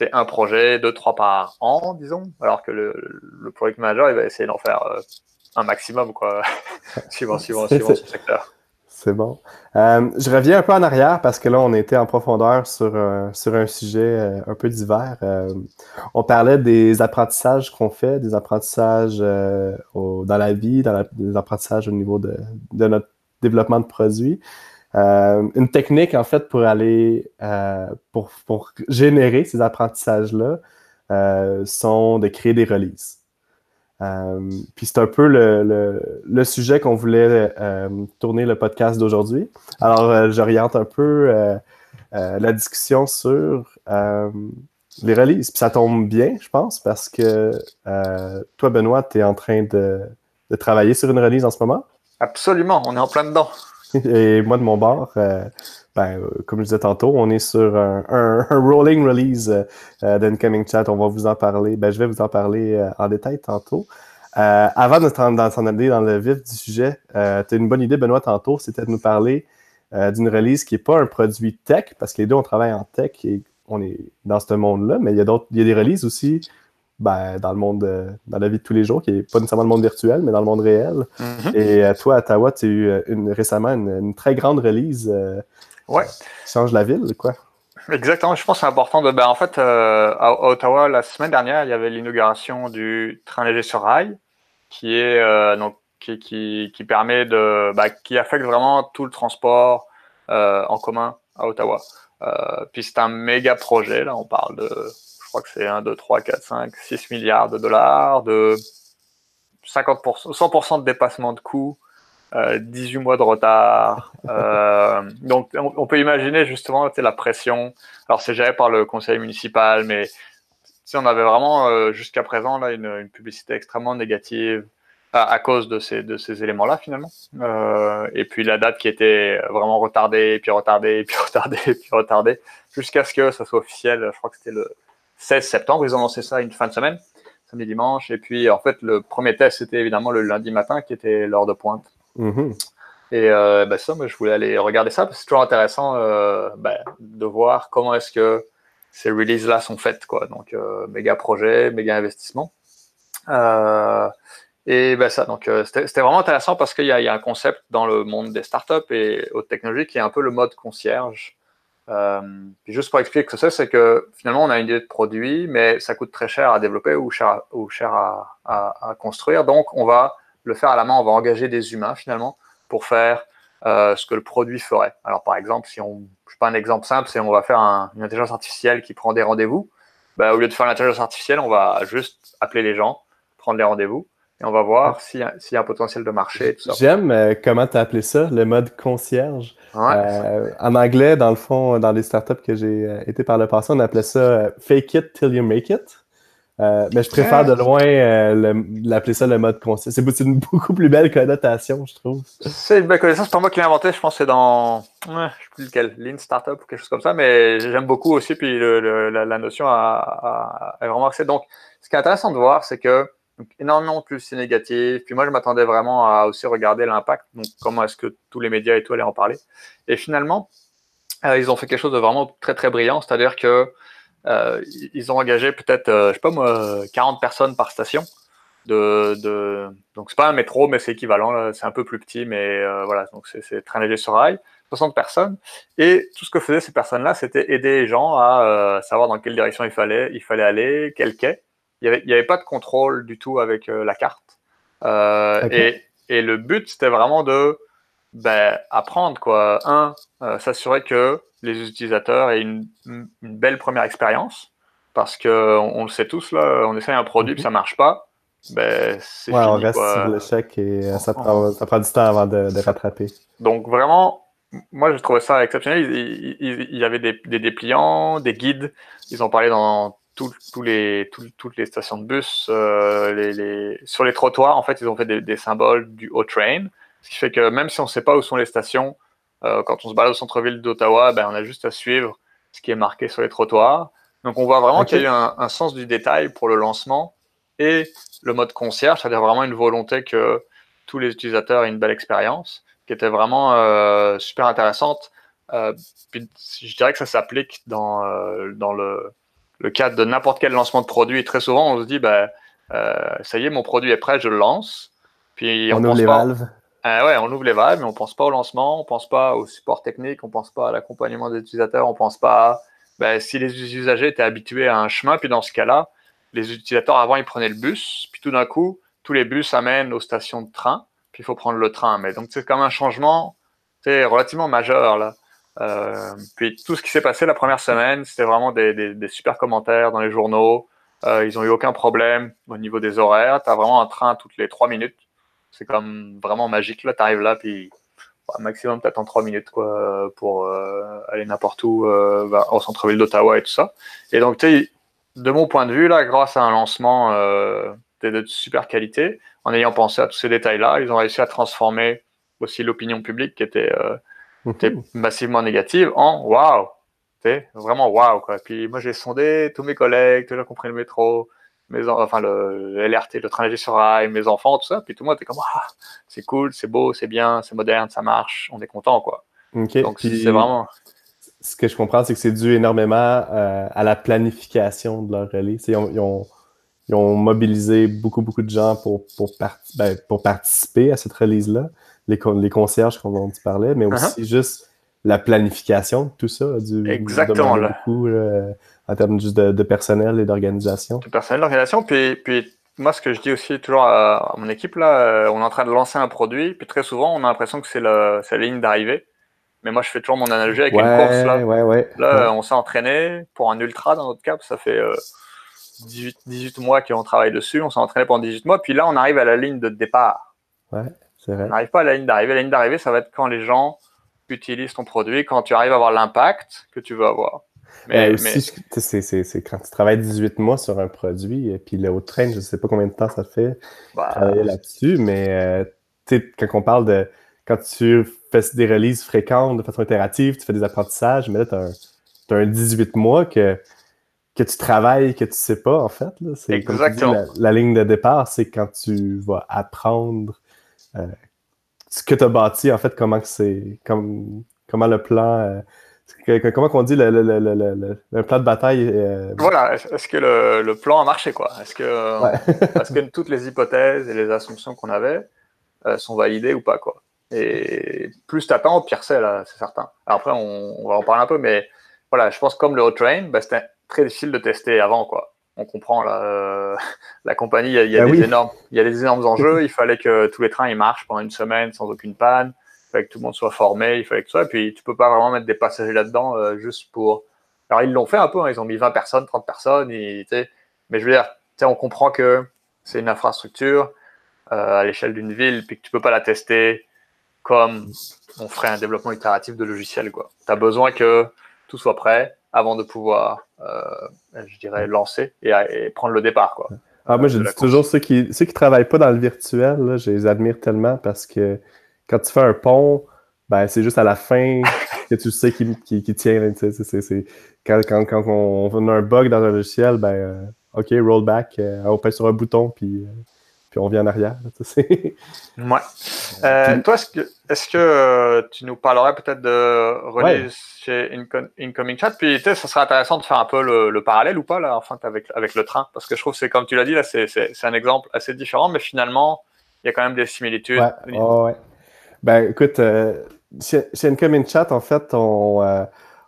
Speaker 1: c'est un projet, deux, trois par an, disons, alors que le, le project manager, il va essayer d'en faire euh, un maximum, quoi, suivant, suivant, suivant ce secteur.
Speaker 2: C'est bon. Euh, je reviens un peu en arrière parce que là, on était en profondeur sur, sur un sujet euh, un peu divers. on parlait des apprentissages qu'on fait, des apprentissages dans la vie, dans des apprentissages au niveau de, de notre développement de produits. Euh, une technique, en fait, pour aller, euh, pour, générer ces apprentissages-là, euh, sont de créer des releases. Puis c'est un peu le, sujet qu'on voulait tourner le podcast d'aujourd'hui. Alors, j'oriente un peu la discussion sur les releases. Puis ça tombe bien, je pense, parce que toi, Benoît, tu es en train de, de travailler sur une release en ce moment?
Speaker 1: Absolument, on est en plein dedans.
Speaker 2: Et moi, de mon bord, euh, ben, euh, comme je disais tantôt, on est sur un, rolling release euh, d'Incoming Chat. On va vous en parler. Ben, je vais vous en parler en détail tantôt. avant de s'en aller dans le vif du sujet, tu as une bonne idée, Benoît, tantôt, c'était de nous parler d'une release qui n'est pas un produit tech, parce que les deux, on travaille en tech et on est dans ce monde-là, mais il y a il y a des releases aussi ben, dans le monde, euh, dans la vie de tous les jours, qui n'est pas nécessairement le monde virtuel, mais dans le monde réel. Mm-hmm. Et euh, toi, à Ottawa, tu as eu euh, une, récemment une, très grande release
Speaker 1: ouais.
Speaker 2: qui change la ville, quoi.
Speaker 1: Exactement, je pense que c'est important de. Ben, en fait, à Ottawa, la semaine dernière, il y avait l'inauguration du train léger sur rail, qui est donc qui, qui, qui permet de, ben, qui affecte vraiment tout le transport en commun à Ottawa. puis c'est un méga projet, là, on parle de crois que c'est 1, 2, 3, 4, 5, 6 milliards de dollars, de 50%, 100% de dépassement de coûts, euh, 18 mois de retard. Euh, donc, on, peut imaginer justement la pression. Alors, c'est géré par le conseil municipal, mais on avait vraiment euh, jusqu'à présent là, une, une, publicité extrêmement négative à, à cause de ces, de ces éléments-là, finalement. Euh, et puis la date qui était vraiment retardée, puis retardée, puis retardée, puis retardée, jusqu'à ce que ça soit officiel. Je crois que c'était le 16 septembre. Ils ont lancé ça une fin de semaine, samedi, dimanche. Et puis, en fait, le premier test, c'était évidemment le lundi matin, qui était l'heure de pointe.
Speaker 2: Mm-hmm.
Speaker 1: Et euh, ben ça, moi, je voulais aller regarder ça, parce que c'est toujours intéressant euh, ben, de voir comment est-ce que ces releases-là sont faites. Quoi. Donc, euh, méga projet, méga investissement. Euh, et ben ça, donc c'était vraiment intéressant parce qu'il y, y, a un concept dans le monde des startups et haute technologie qui est un peu le mode concierge. Euh, juste pour expliquer ce que c'est, c'est que finalement, on a une idée de produit, mais ça coûte très cher à développer ou cher, à, construire. Donc, on va le faire à la main, on va engager des humains finalement pour faire euh, ce que le produit ferait. Alors, par exemple, si on, je sais pas un exemple simple, c'est on va faire un, une intelligence artificielle qui prend des rendez-vous. Bah, au lieu de faire l'intelligence artificielle, on va juste appeler les gens, prendre les rendez-vous et on va voir s'il y, y, a un potentiel de marché.
Speaker 2: J'aime euh, comment tu as appelé ça, le mode concierge. Euh, en anglais, dans le fond, dans les startups que j'ai euh, été par le passé, on appelait ça fake it till you make it. mais je préfère de loin l'appeler ça le mode concierge. C'est une beaucoup plus belle connotation, je trouve.
Speaker 1: C'est une belle connaissance. C'est pas moi qui l'ai inventé. Je pense que c'est dans, je sais plus lequel, Lean Startup ou quelque chose comme ça. Mais j'aime beaucoup aussi. Puis le, la, la, notion a, a, a vraiment accès. Donc, ce qui est intéressant de voir, c'est que donc, énormément plus c'est négatif. Puis moi, je m'attendais vraiment à aussi regarder l'impact. Donc, comment est-ce que tous les médias et tout allaient en parler. Et finalement, euh, ils ont fait quelque chose de vraiment très, très brillant. C'est-à-dire que euh, ils ont engagé peut-être, euh, je sais pas moi, 40 personnes par station. De, de... Donc, c'est pas un métro, mais c'est équivalent. C'est un peu plus petit, mais euh, voilà. Donc, c'est train léger sur rail. 60 personnes. Et tout ce que faisaient ces personnes-là, c'était aider les gens à euh, savoir dans quelle direction il fallait, il fallait aller, quel quai il n'y avait, pas de contrôle du tout avec euh, la carte. Euh, et, et, le but, c'était vraiment de ben, apprendre, quoi. Un, euh, s'assurer que les utilisateurs aient une, une belle première expérience. Parce que on, le sait tous, là, on essaye un produit, puis ça marche pas. Ben, c'est
Speaker 2: ouais, on reste sur l'échec et ça prend, ça prend du temps avant de, de rattraper.
Speaker 1: Donc, vraiment, moi, j'ai trouvé ça exceptionnel. Il y avait des, des, dépliants, des guides. Ils ont parlé dans tous les, toutes les stations de bus, euh, les, sur les trottoirs, en fait, ils ont fait des, symboles du O-Train, ce qui fait que même si on ne sait pas où sont les stations, euh, quand on se balade au centre-ville d'Ottawa, ben, on a juste à suivre ce qui est marqué sur les trottoirs. Donc on voit vraiment qu'il y a eu un, sens du détail pour le lancement et le mode concierge, c'est-à-dire vraiment une volonté que tous les utilisateurs aient une belle expérience, qui était vraiment euh, super intéressante. Euh, je dirais que ça s'applique dans, euh, dans le, le, cadre de n'importe quel lancement de produit. très souvent, on se dit, ben, ça y est, mon produit est prêt, je le lance. Puis
Speaker 2: on, ouvre les valves.
Speaker 1: ouais, on ouvre les valves, mais on ne pense pas au lancement, on ne pense pas au support technique, on ne pense pas à l'accompagnement des utilisateurs, on ne pense pas à ben, si les usagers étaient habitués à un chemin, puis dans ce cas-là, les utilisateurs avant, ils prenaient le bus, puis tout d'un coup, tous les bus amènent aux stations de train, puis il faut prendre le train. Mais donc, c'est comme un changement relativement majeur, là. Euh, puis tout ce qui s'est passé la première semaine, c'était vraiment des, super commentaires dans les journaux. Euh, ils n'ont eu aucun problème au niveau des horaires. Tu as vraiment un train toutes les trois minutes. C'est comme vraiment magique. Là, tu arrives là, puis maximum, tu attends 3 minutes quoi, pour euh, aller n'importe où bah, au centre-ville d'Ottawa et tout ça. Et donc, de mon point de vue, là, grâce à un lancement de, super qualité, en ayant pensé à tous ces détails-là, ils ont réussi à transformer aussi l'opinion publique qui était, mhm. massivement négative en waouh, vraiment waouh. Puis moi, j'ai sondé tous mes collègues, tous les gens qui ont pris le métro, mes enfin le, LRT, le train léger sur rail, mes enfants, tout ça. Puis tout le monde était comme ah, c'est cool, c'est beau, c'est bien, c'est moderne, ça marche, on est content quoi. Donc c'est vraiment.
Speaker 2: Ce que je comprends, c'est que c'est dû énormément euh, à la planification de leur rallye. Ils ont, ils, ont, mobilisé beaucoup, beaucoup de gens pour, pour, ben, pour participer à cette release-là. Les, les concierges dont tu parlais, mais uh-huh. aussi juste la planification de tout ça dû
Speaker 1: Exactement,
Speaker 2: beaucoup en termes juste de, personnel et d'organisation.
Speaker 1: De personnel, d'organisation. Puis, puis moi, ce que je dis aussi toujours à, mon équipe, là, euh, on est en train de lancer un produit, puis très souvent, on a l'impression que c'est la, ligne d'arrivée. Mais moi, je fais toujours mon analogie avec une course. Là,
Speaker 2: ouais, ouais,
Speaker 1: là on s'est entraîné pour un ultra dans notre cas, ça fait 18, euh, 18 mois qu'on travaille dessus. On s'est entraîné pendant 18 mois, puis là, on arrive à la ligne de départ. On n'arrive pas à la ligne d'arrivée. La ligne d'arrivée, ça va être quand les gens utilisent ton produit, quand tu arrives à avoir l'impact que tu veux avoir.
Speaker 2: Mais, aussi, c'est quand tu travailles 18 mois sur un produit, et puis le haut train, je ne sais pas combien de temps ça fait bah, travailler là-dessus, mais euh, quand on parle de quand tu fais des releases fréquentes de façon itérative, tu fais des apprentissages, mais là, tu as, un 18 mois que, que tu travailles, que tu ne sais pas, en fait. C'est
Speaker 1: Exactement.
Speaker 2: la, ligne de départ, c'est quand tu vas apprendre euh, ce que tu as bâti, en fait, comment c'est, comme, comment le plan. Euh, comment qu'on dit le, le, le, le, plan de bataille euh,
Speaker 1: Voilà, est-ce que le, plan a marché quoi? Est-ce que, parce que toutes les hypothèses et les assumptions qu'on avait euh, sont validées ou pas quoi? Et plus t'attends, pire c'est là, c'est certain. après, on, va en parler un peu, mais voilà, je pense que comme le hot train, bah, c'était très difficile de tester avant quoi. On comprend euh, la compagnie, il y a, bah des énormes, il y a des énormes enjeux. il fallait que tous les trains ils marchent pendant une semaine sans aucune panne il fallait que tout le monde soit formé, il fallait que ça. Et puis, tu peux pas vraiment mettre des passagers là-dedans euh, juste pour. Alors, ils l'ont fait un peu, hein, ils ont mis 20 personnes, 30 personnes. Et, mais je veux dire, on comprend que c'est une infrastructure euh, à l'échelle d'une ville, puis que tu peux pas la tester comme on ferait un développement itératif de logiciel. Tu as besoin que tout soit prêt avant de pouvoir, euh, je dirais, lancer et, prendre le départ. Quoi,
Speaker 2: ah, moi, je dis toujours ceux qui ceux qui travaillent pas dans le virtuel, là, je les admire tellement parce que quand tu fais un pont, ben, c'est juste à la fin que tu sais qu'il tient. quand, quand, quand, on, a un bug dans un logiciel, ben, euh, OK, rollback, euh, on pèse sur un bouton, puis, euh, puis on vient en arrière.
Speaker 1: ouais. toi, est-ce que, est que tu nous parlerais peut-être de release chez Incoming Chat? Puis, ça serait intéressant de faire un peu le, parallèle ou pas, là, enfin, avec, avec le train? Parce que je trouve que c'est, comme tu l'as dit, là, c'est un exemple assez différent, mais finalement, il y a quand même des similitudes.
Speaker 2: Ouais, ouais. Ben, écoute, euh, chez, chez Chat, en fait, on, euh,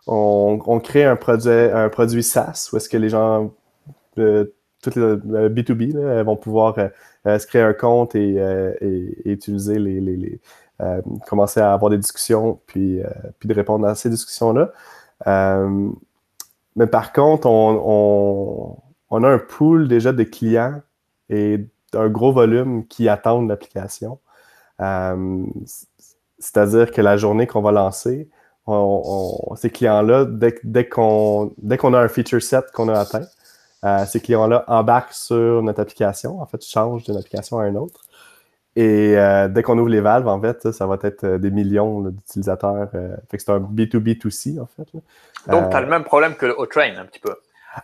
Speaker 2: on, on, crée un produit, un produit SaaS où est-ce que les gens, euh, toutes les B2B, là, vont pouvoir euh, se créer un compte et, utiliser les, commencer à avoir des discussions puis, de répondre à ces discussions-là. mais par contre, on, a un pool déjà de clients et un gros volume qui attendent l'application. Euh, c'est-à-dire que la journée qu'on va lancer, ces clients-là, dès, qu'on a un feature set qu'on a atteint, ces clients-là embarquent sur notre application, en fait, changent d'une application à une autre. Et dès qu'on ouvre les valves, en fait, ça va être des millions d'utilisateurs. fait que c'est un B2B2C, en fait.
Speaker 1: Donc, tu as le même problème que au train, un petit peu.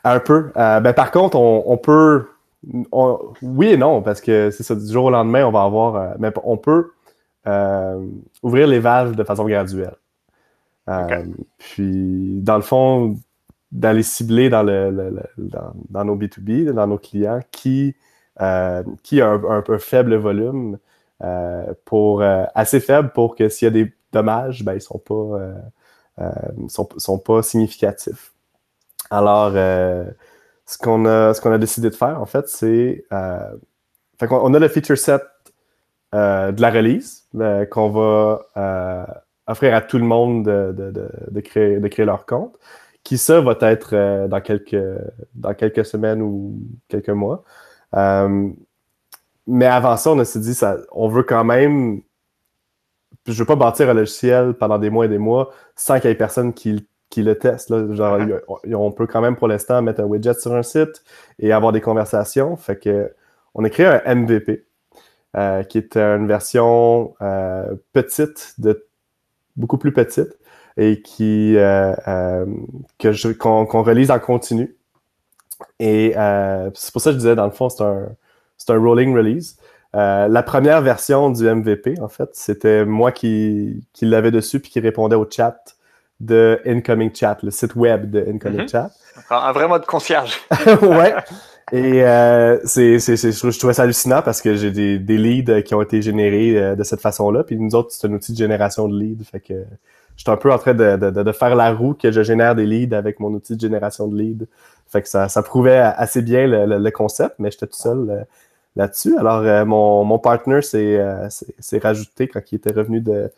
Speaker 2: Un peu. ben, par contre, on peut oui et non, parce que c'est ça, du jour au lendemain, on va avoir. Euh, mais on peut euh, ouvrir les valves de façon graduelle. Euh, puis, dans le fond, d'aller cibler dans, le, dans, nos B2B, dans nos clients, qui, qui a un, peu faible volume, pour, assez faible pour que s'il y a des dommages, ben, ils ne sont pas, sont, sont, pas significatifs. Alors, ce qu'on a, a décidé de faire, en fait, c'est. Euh, on a le feature set euh, de la release euh, qu'on va euh, offrir à tout le monde de, de, de, de créer leur compte, qui ça va être dans, quelques, dans quelques semaines ou quelques mois. mais avant ça, on s'est dit, ça, on veut quand même. Je ne veux pas bâtir un logiciel pendant des mois et des mois sans qu'il y ait personne qui qui le testent. Là. Genre, on peut quand même pour l'instant mettre un widget sur un site et avoir des conversations. Fait que on a créé un MVP, euh, qui est une version euh, petite, de, beaucoup plus petite, et qui euh, que qu'on, relise en continu. Et c'est pour ça que je disais, dans le fond, c'est un, un rolling release. la première version du MVP, en fait, c'était moi qui, qui l'avais dessus puis qui répondait au chat de Incoming Chat, le site web de Incoming mm-hmm. Chat.
Speaker 1: Un vrai mode concierge.
Speaker 2: ouais. Et euh, c'est, je trouvais ça hallucinant parce que j'ai des, des leads qui ont été générés euh, de cette façon-là. Puis nous autres, c'est un outil de génération de leads. Fait que j'étais un peu en train de, de, de, faire la roue que je génère des leads avec mon outil de génération de leads. Fait que ça, ça prouvait assez bien le, le, concept, mais j'étais tout seul euh, là-dessus. Alors, euh, mon, mon partner s'est, s'est rajouté quand il était revenu de,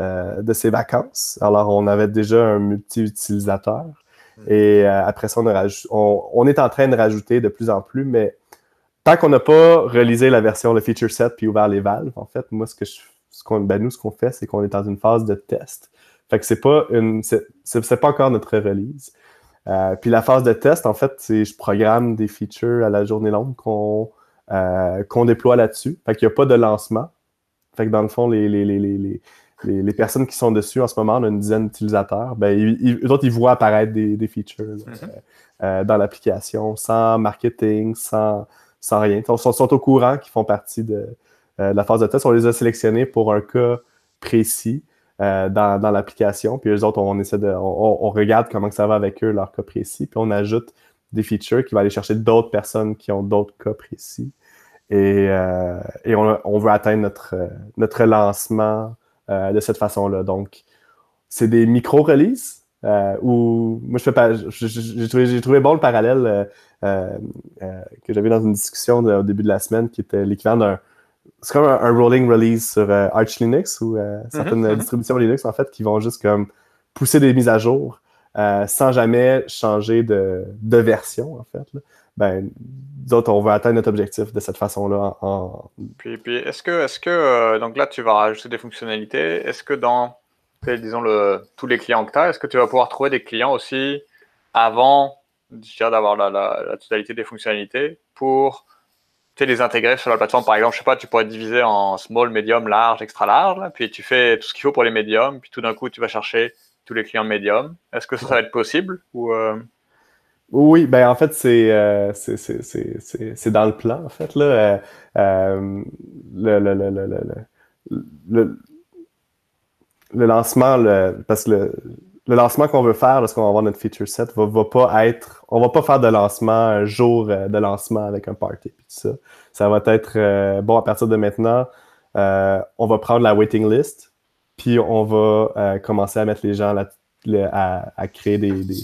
Speaker 2: euh, de ses vacances. Alors, on avait déjà un multi-utilisateur. Hmm. Et euh, après ça, on, on, est en train de rajouter de plus en plus, mais tant qu'on n'a pas réalisé la version, le feature set, puis ouvert les valves, en fait, moi, ce que je, ce qu'on, ben, nous, ce qu'on fait, c'est qu'on est dans une phase de test. Fait que c'est pas une, c'est, pas encore notre release. Euh, puis la phase de test, en fait, c'est je programme des features à la journée longue qu'on, qu'on déploie là-dessus. Fait qu'il n'y a pas de lancement. Fait que dans le fond, les, les, les, les les, personnes qui sont dessus en ce moment, on a une dizaine d'utilisateurs, ben, ils, eux autres, ils voient apparaître des, features mm-hmm. euh, dans l'application, sans marketing, sans, sans rien. Ils sont, au courant qu'ils font partie euh, de, la phase de test. On les a sélectionnés pour un cas précis euh, dans, l'application. Puis eux autres, on essaie de. On, regarde comment ça va avec eux, leur cas précis. Puis on ajoute des features qui vont aller chercher d'autres personnes qui ont d'autres cas précis. Et, on, on, veut atteindre notre, notre lancement euh, de cette façon-là. Donc, c'est des micro-releases euh, où moi, je fais. J'ai trouvé, trouvé, bon le parallèle euh, que j'avais dans une discussion au début de la semaine qui était l'équivalent d'un. C'est comme un, rolling release sur Arch Linux ou certaines mm-hmm, mm-hmm. distributions Linux, en fait, qui vont juste comme pousser des mises à jour sans jamais changer de, de version, en fait. Là ben, d'autres, on veut atteindre notre objectif de cette façon-là. En...
Speaker 1: Puis, puis est-ce que, est-ce que euh, donc là, tu vas rajouter des fonctionnalités. Est-ce que dans, disons, le, tous les clients que tu as, est-ce que tu vas pouvoir trouver des clients aussi avant d'avoir la, la, totalité des fonctionnalités pour les intégrer sur la plateforme Par exemple, je sais pas, tu pourrais diviser en small, medium, large, extra large, puis tu fais tout ce qu'il faut pour les médiums, puis tout d'un coup, tu vas chercher tous les clients médiums. Est-ce que ça, va être possible ou euh,
Speaker 2: oui, ben en fait, c'est euh, c'est dans le plan, en fait. Là, euh, le, le, le, le, lancement, parce que le, le lancement qu'on veut faire lorsqu'on va avoir notre feature set va, va pas être. On va pas faire de lancement un jour de lancement avec un party puis tout ça. Ça va être bon à partir de maintenant. on va prendre la waiting list, puis on va commencer à mettre les gens là, à, à créer des, des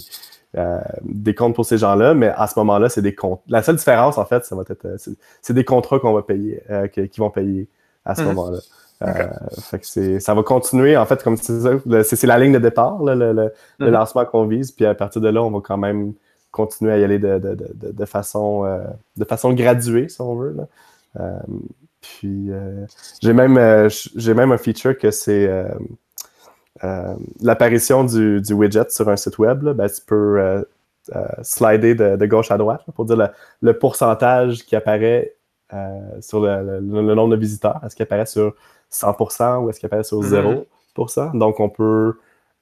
Speaker 2: euh, des comptes pour ces gens-là, mais à ce moment-là, c'est des comptes. La seule différence, en fait, ça va être, euh, c'est des contrats qu'on va payer, euh, qui, vont payer à ce mhm. moment-là. Fait que ça va continuer, en fait, comme c'est la ligne de départ, le, le, mhm. lancement qu'on vise, puis à partir de là, on va quand même continuer à y aller de, de, de, de façon, de façon graduée, si on veut. Là. puis j'ai même, j'ai même un feature que c'est euh, l'apparition du, widget sur un site web, ben, tu peux, euh, slider de, gauche à droite pour dire le, pourcentage qui apparaît sur le, nombre de visiteurs. Est-ce qu'il apparaît sur 100% ou est-ce qu'il apparaît sur 0%? Mm-hmm. Donc, on peut,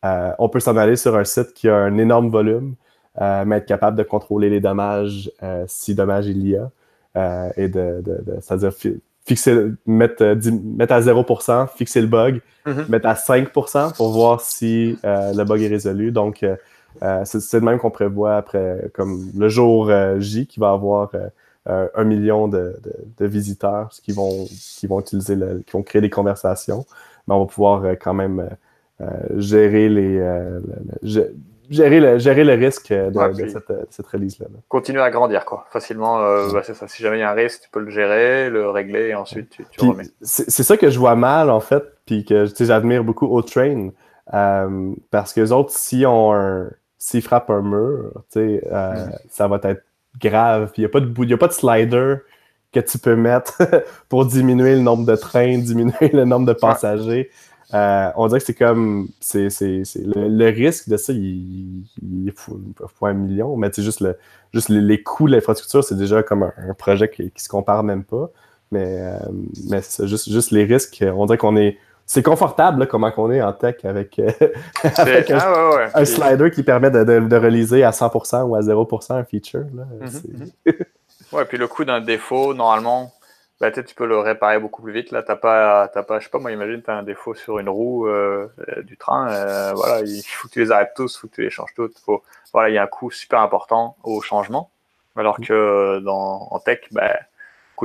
Speaker 2: on peut s'en aller sur un site qui a un énorme volume, mais être capable de contrôler les dommages si dommages il y a. et de, c'est-à-dire fixer, mettre, mettre à 0%, fixer le bug, mm-hmm. mettre à 5% pour voir si le bug est résolu. Donc, euh, c'est le même qu'on prévoit après, comme le jour euh, J, qui va avoir euh, un million de, visiteurs qui vont, qui vont utiliser, qui vont créer des conversations. Mais on va pouvoir quand même gérer les, gérer le, gérer le risque de, cette, release-là.
Speaker 1: Continuer à grandir, quoi. Facilement, bah, c'est ça. Si jamais il y a un risque, tu peux le gérer, le régler et ensuite tu, remets.
Speaker 2: C'est ça que je vois mal, en fait, puis que j'admire beaucoup au train. parce que les autres, si ont un, s'il frappe un mur, euh, ça va être grave. Il n'y a, pas de, a pas de slider que tu peux mettre pour diminuer le nombre de trains, diminuer le nombre de passagers. Euh, on dirait que c'est comme. c'est le, risque de ça, il, il faut, un million, mais c'est juste, le, juste les, coûts de l'infrastructure, c'est déjà comme un, projet qui, ne se compare même pas. Mais, euh, mais c'est juste, juste les risques. On dirait qu'on est c'est confortable comment on est en tech avec, euh, ah, un, slider qui permet de, de, reliser à 100% ou à 0% un feature. Là.
Speaker 1: Mhm, mhm. ouais, puis le coût d'un défaut, normalement, bah, tu peux le réparer beaucoup plus vite. Là, t'as pas, pas, je sais pas, moi, imagine, tu as un défaut sur une roue euh, euh, du train. voilà, il faut que tu les arrêtes tous, il faut que tu les changes toutes. Faut, voilà, il y a un coût super important au changement. Alors mm. que dans, en tech,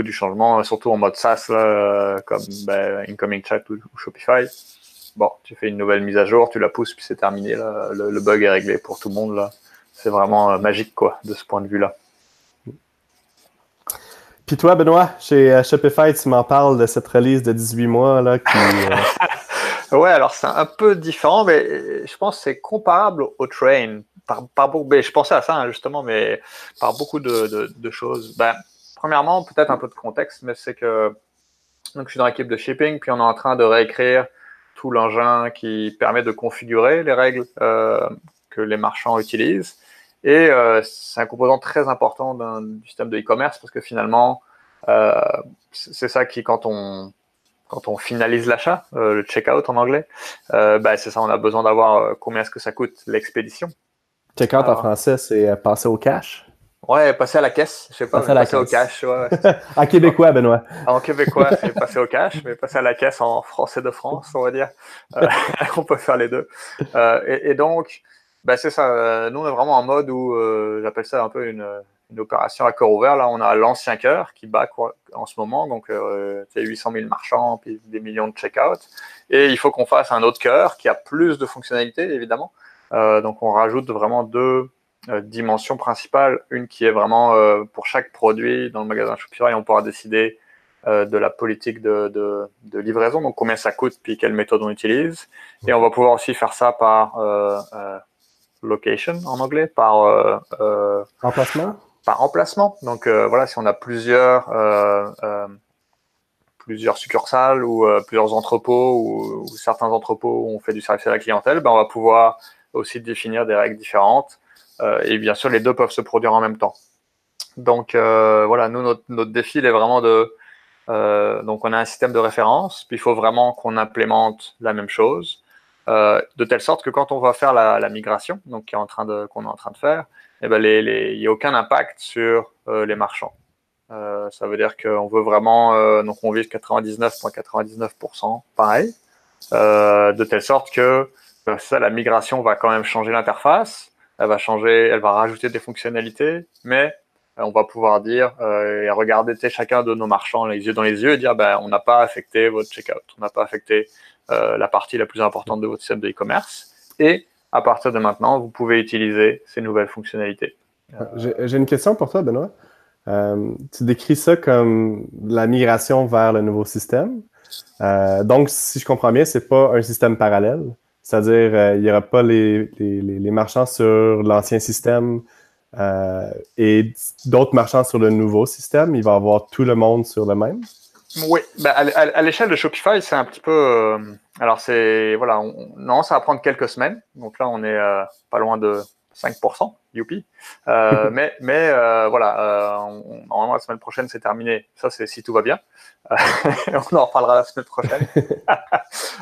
Speaker 1: du changement, surtout en mode SaaS, euh, comme ben, Incoming Chat ou, Shopify. Bon, tu fais une nouvelle mise à jour, tu la pousses, puis c'est terminé. Le, bug est réglé pour tout le monde. Là. C'est vraiment euh, magique, quoi, de ce point de vue-là.
Speaker 2: Puis toi, Benoît, chez euh, Shopify, tu m'en parles de cette release de 18 mois là, qui.
Speaker 1: ouais, alors c'est un peu différent, mais je pense que c'est comparable au train. Par, par, je pensais à ça hein, justement, mais par beaucoup de, de choses. Ben, premièrement, peut-être un peu de contexte, mais c'est que donc, je suis dans l'équipe de shipping, puis on est en train de réécrire tout l'engin qui permet de configurer les règles euh, que les marchands utilisent. Et euh, c'est un composant très important du système de e-commerce parce que finalement, euh, c'est ça qui, quand on, quand on finalise l'achat, le checkout en anglais, bah, c'est ça, on a besoin d'avoir combien est-ce que ça coûte l'expédition.
Speaker 2: Checkout en français, c'est passer au cash.
Speaker 1: Ouais, passer à la caisse. Je sais pas, passer, au cash. Ouais,
Speaker 2: en québécois, Benoît.
Speaker 1: En québécois, c'est passer au cash, mais passer à la caisse en français de France, on va dire. Euh, on peut faire les deux. Euh, et, donc, bah, c'est ça. Euh, nous, on est vraiment en mode où j'appelle ça un peu une, une, opération à cœur ouvert. Là, on a l'ancien cœur qui bat en ce moment. Donc, c'est 800 000 marchands, puis des millions de check-out. Et il faut qu'on fasse un autre cœur qui a plus de fonctionnalités, évidemment. donc, on rajoute vraiment deux euh, dimension principale. Une qui est vraiment euh, pour chaque produit dans le magasin Shopify, on pourra décider euh, de la politique de, de, livraison, donc combien ça coûte, puis quelle méthode on utilise. Et on va pouvoir aussi faire ça par location en anglais, par
Speaker 2: emplacement.
Speaker 1: Par emplacement. Donc voilà, si on a plusieurs plusieurs succursales ou plusieurs entrepôts ou, certains entrepôts où on fait du service à la clientèle, ben on va pouvoir aussi définir des règles différentes euh, et bien sûr, les deux peuvent se produire en même temps. Donc euh, voilà, nous, notre, notre, défi est vraiment de... Euh, donc on a un système de référence, puis il faut vraiment qu'on implémente la même chose, de telle sorte que quand on va faire la, migration, donc qu'on est, en train de, qu'on est en train de faire, eh ben il n'y a aucun impact sur les marchands. ça veut dire qu'on veut vraiment, donc on vise 99,99% pareil, de telle sorte que ça, la migration va quand même changer l'interface, elle va changer, elle va rajouter des fonctionnalités, mais euh, on va pouvoir dire euh, et regarder chacun de nos marchands les yeux dans les yeux et dire ben, on n'a pas affecté votre checkout, on n'a pas affecté euh, la partie la plus importante de votre système de e-commerce. Et à partir de maintenant, vous pouvez utiliser ces nouvelles fonctionnalités.
Speaker 2: J'ai une question pour toi, Benoît. tu décris ça comme la migration vers le nouveau système. donc, si je comprends bien, c'est pas un système parallèle. C'est-à-dire, euh, il n'y aura pas les, marchands sur l'ancien système euh, et d'autres marchands sur le nouveau système. Il va y avoir tout le monde sur le même.
Speaker 1: Oui, ben, à, l'échelle de Shopify, c'est un petit peu. Euh, alors, c'est. Voilà, non, ça va prendre quelques semaines. Donc là, on est pas loin de 5%, youpi. Euh, mais mais euh, voilà, normalement la semaine prochaine c'est terminé. Ça c'est si tout va bien. on en reparlera la semaine prochaine.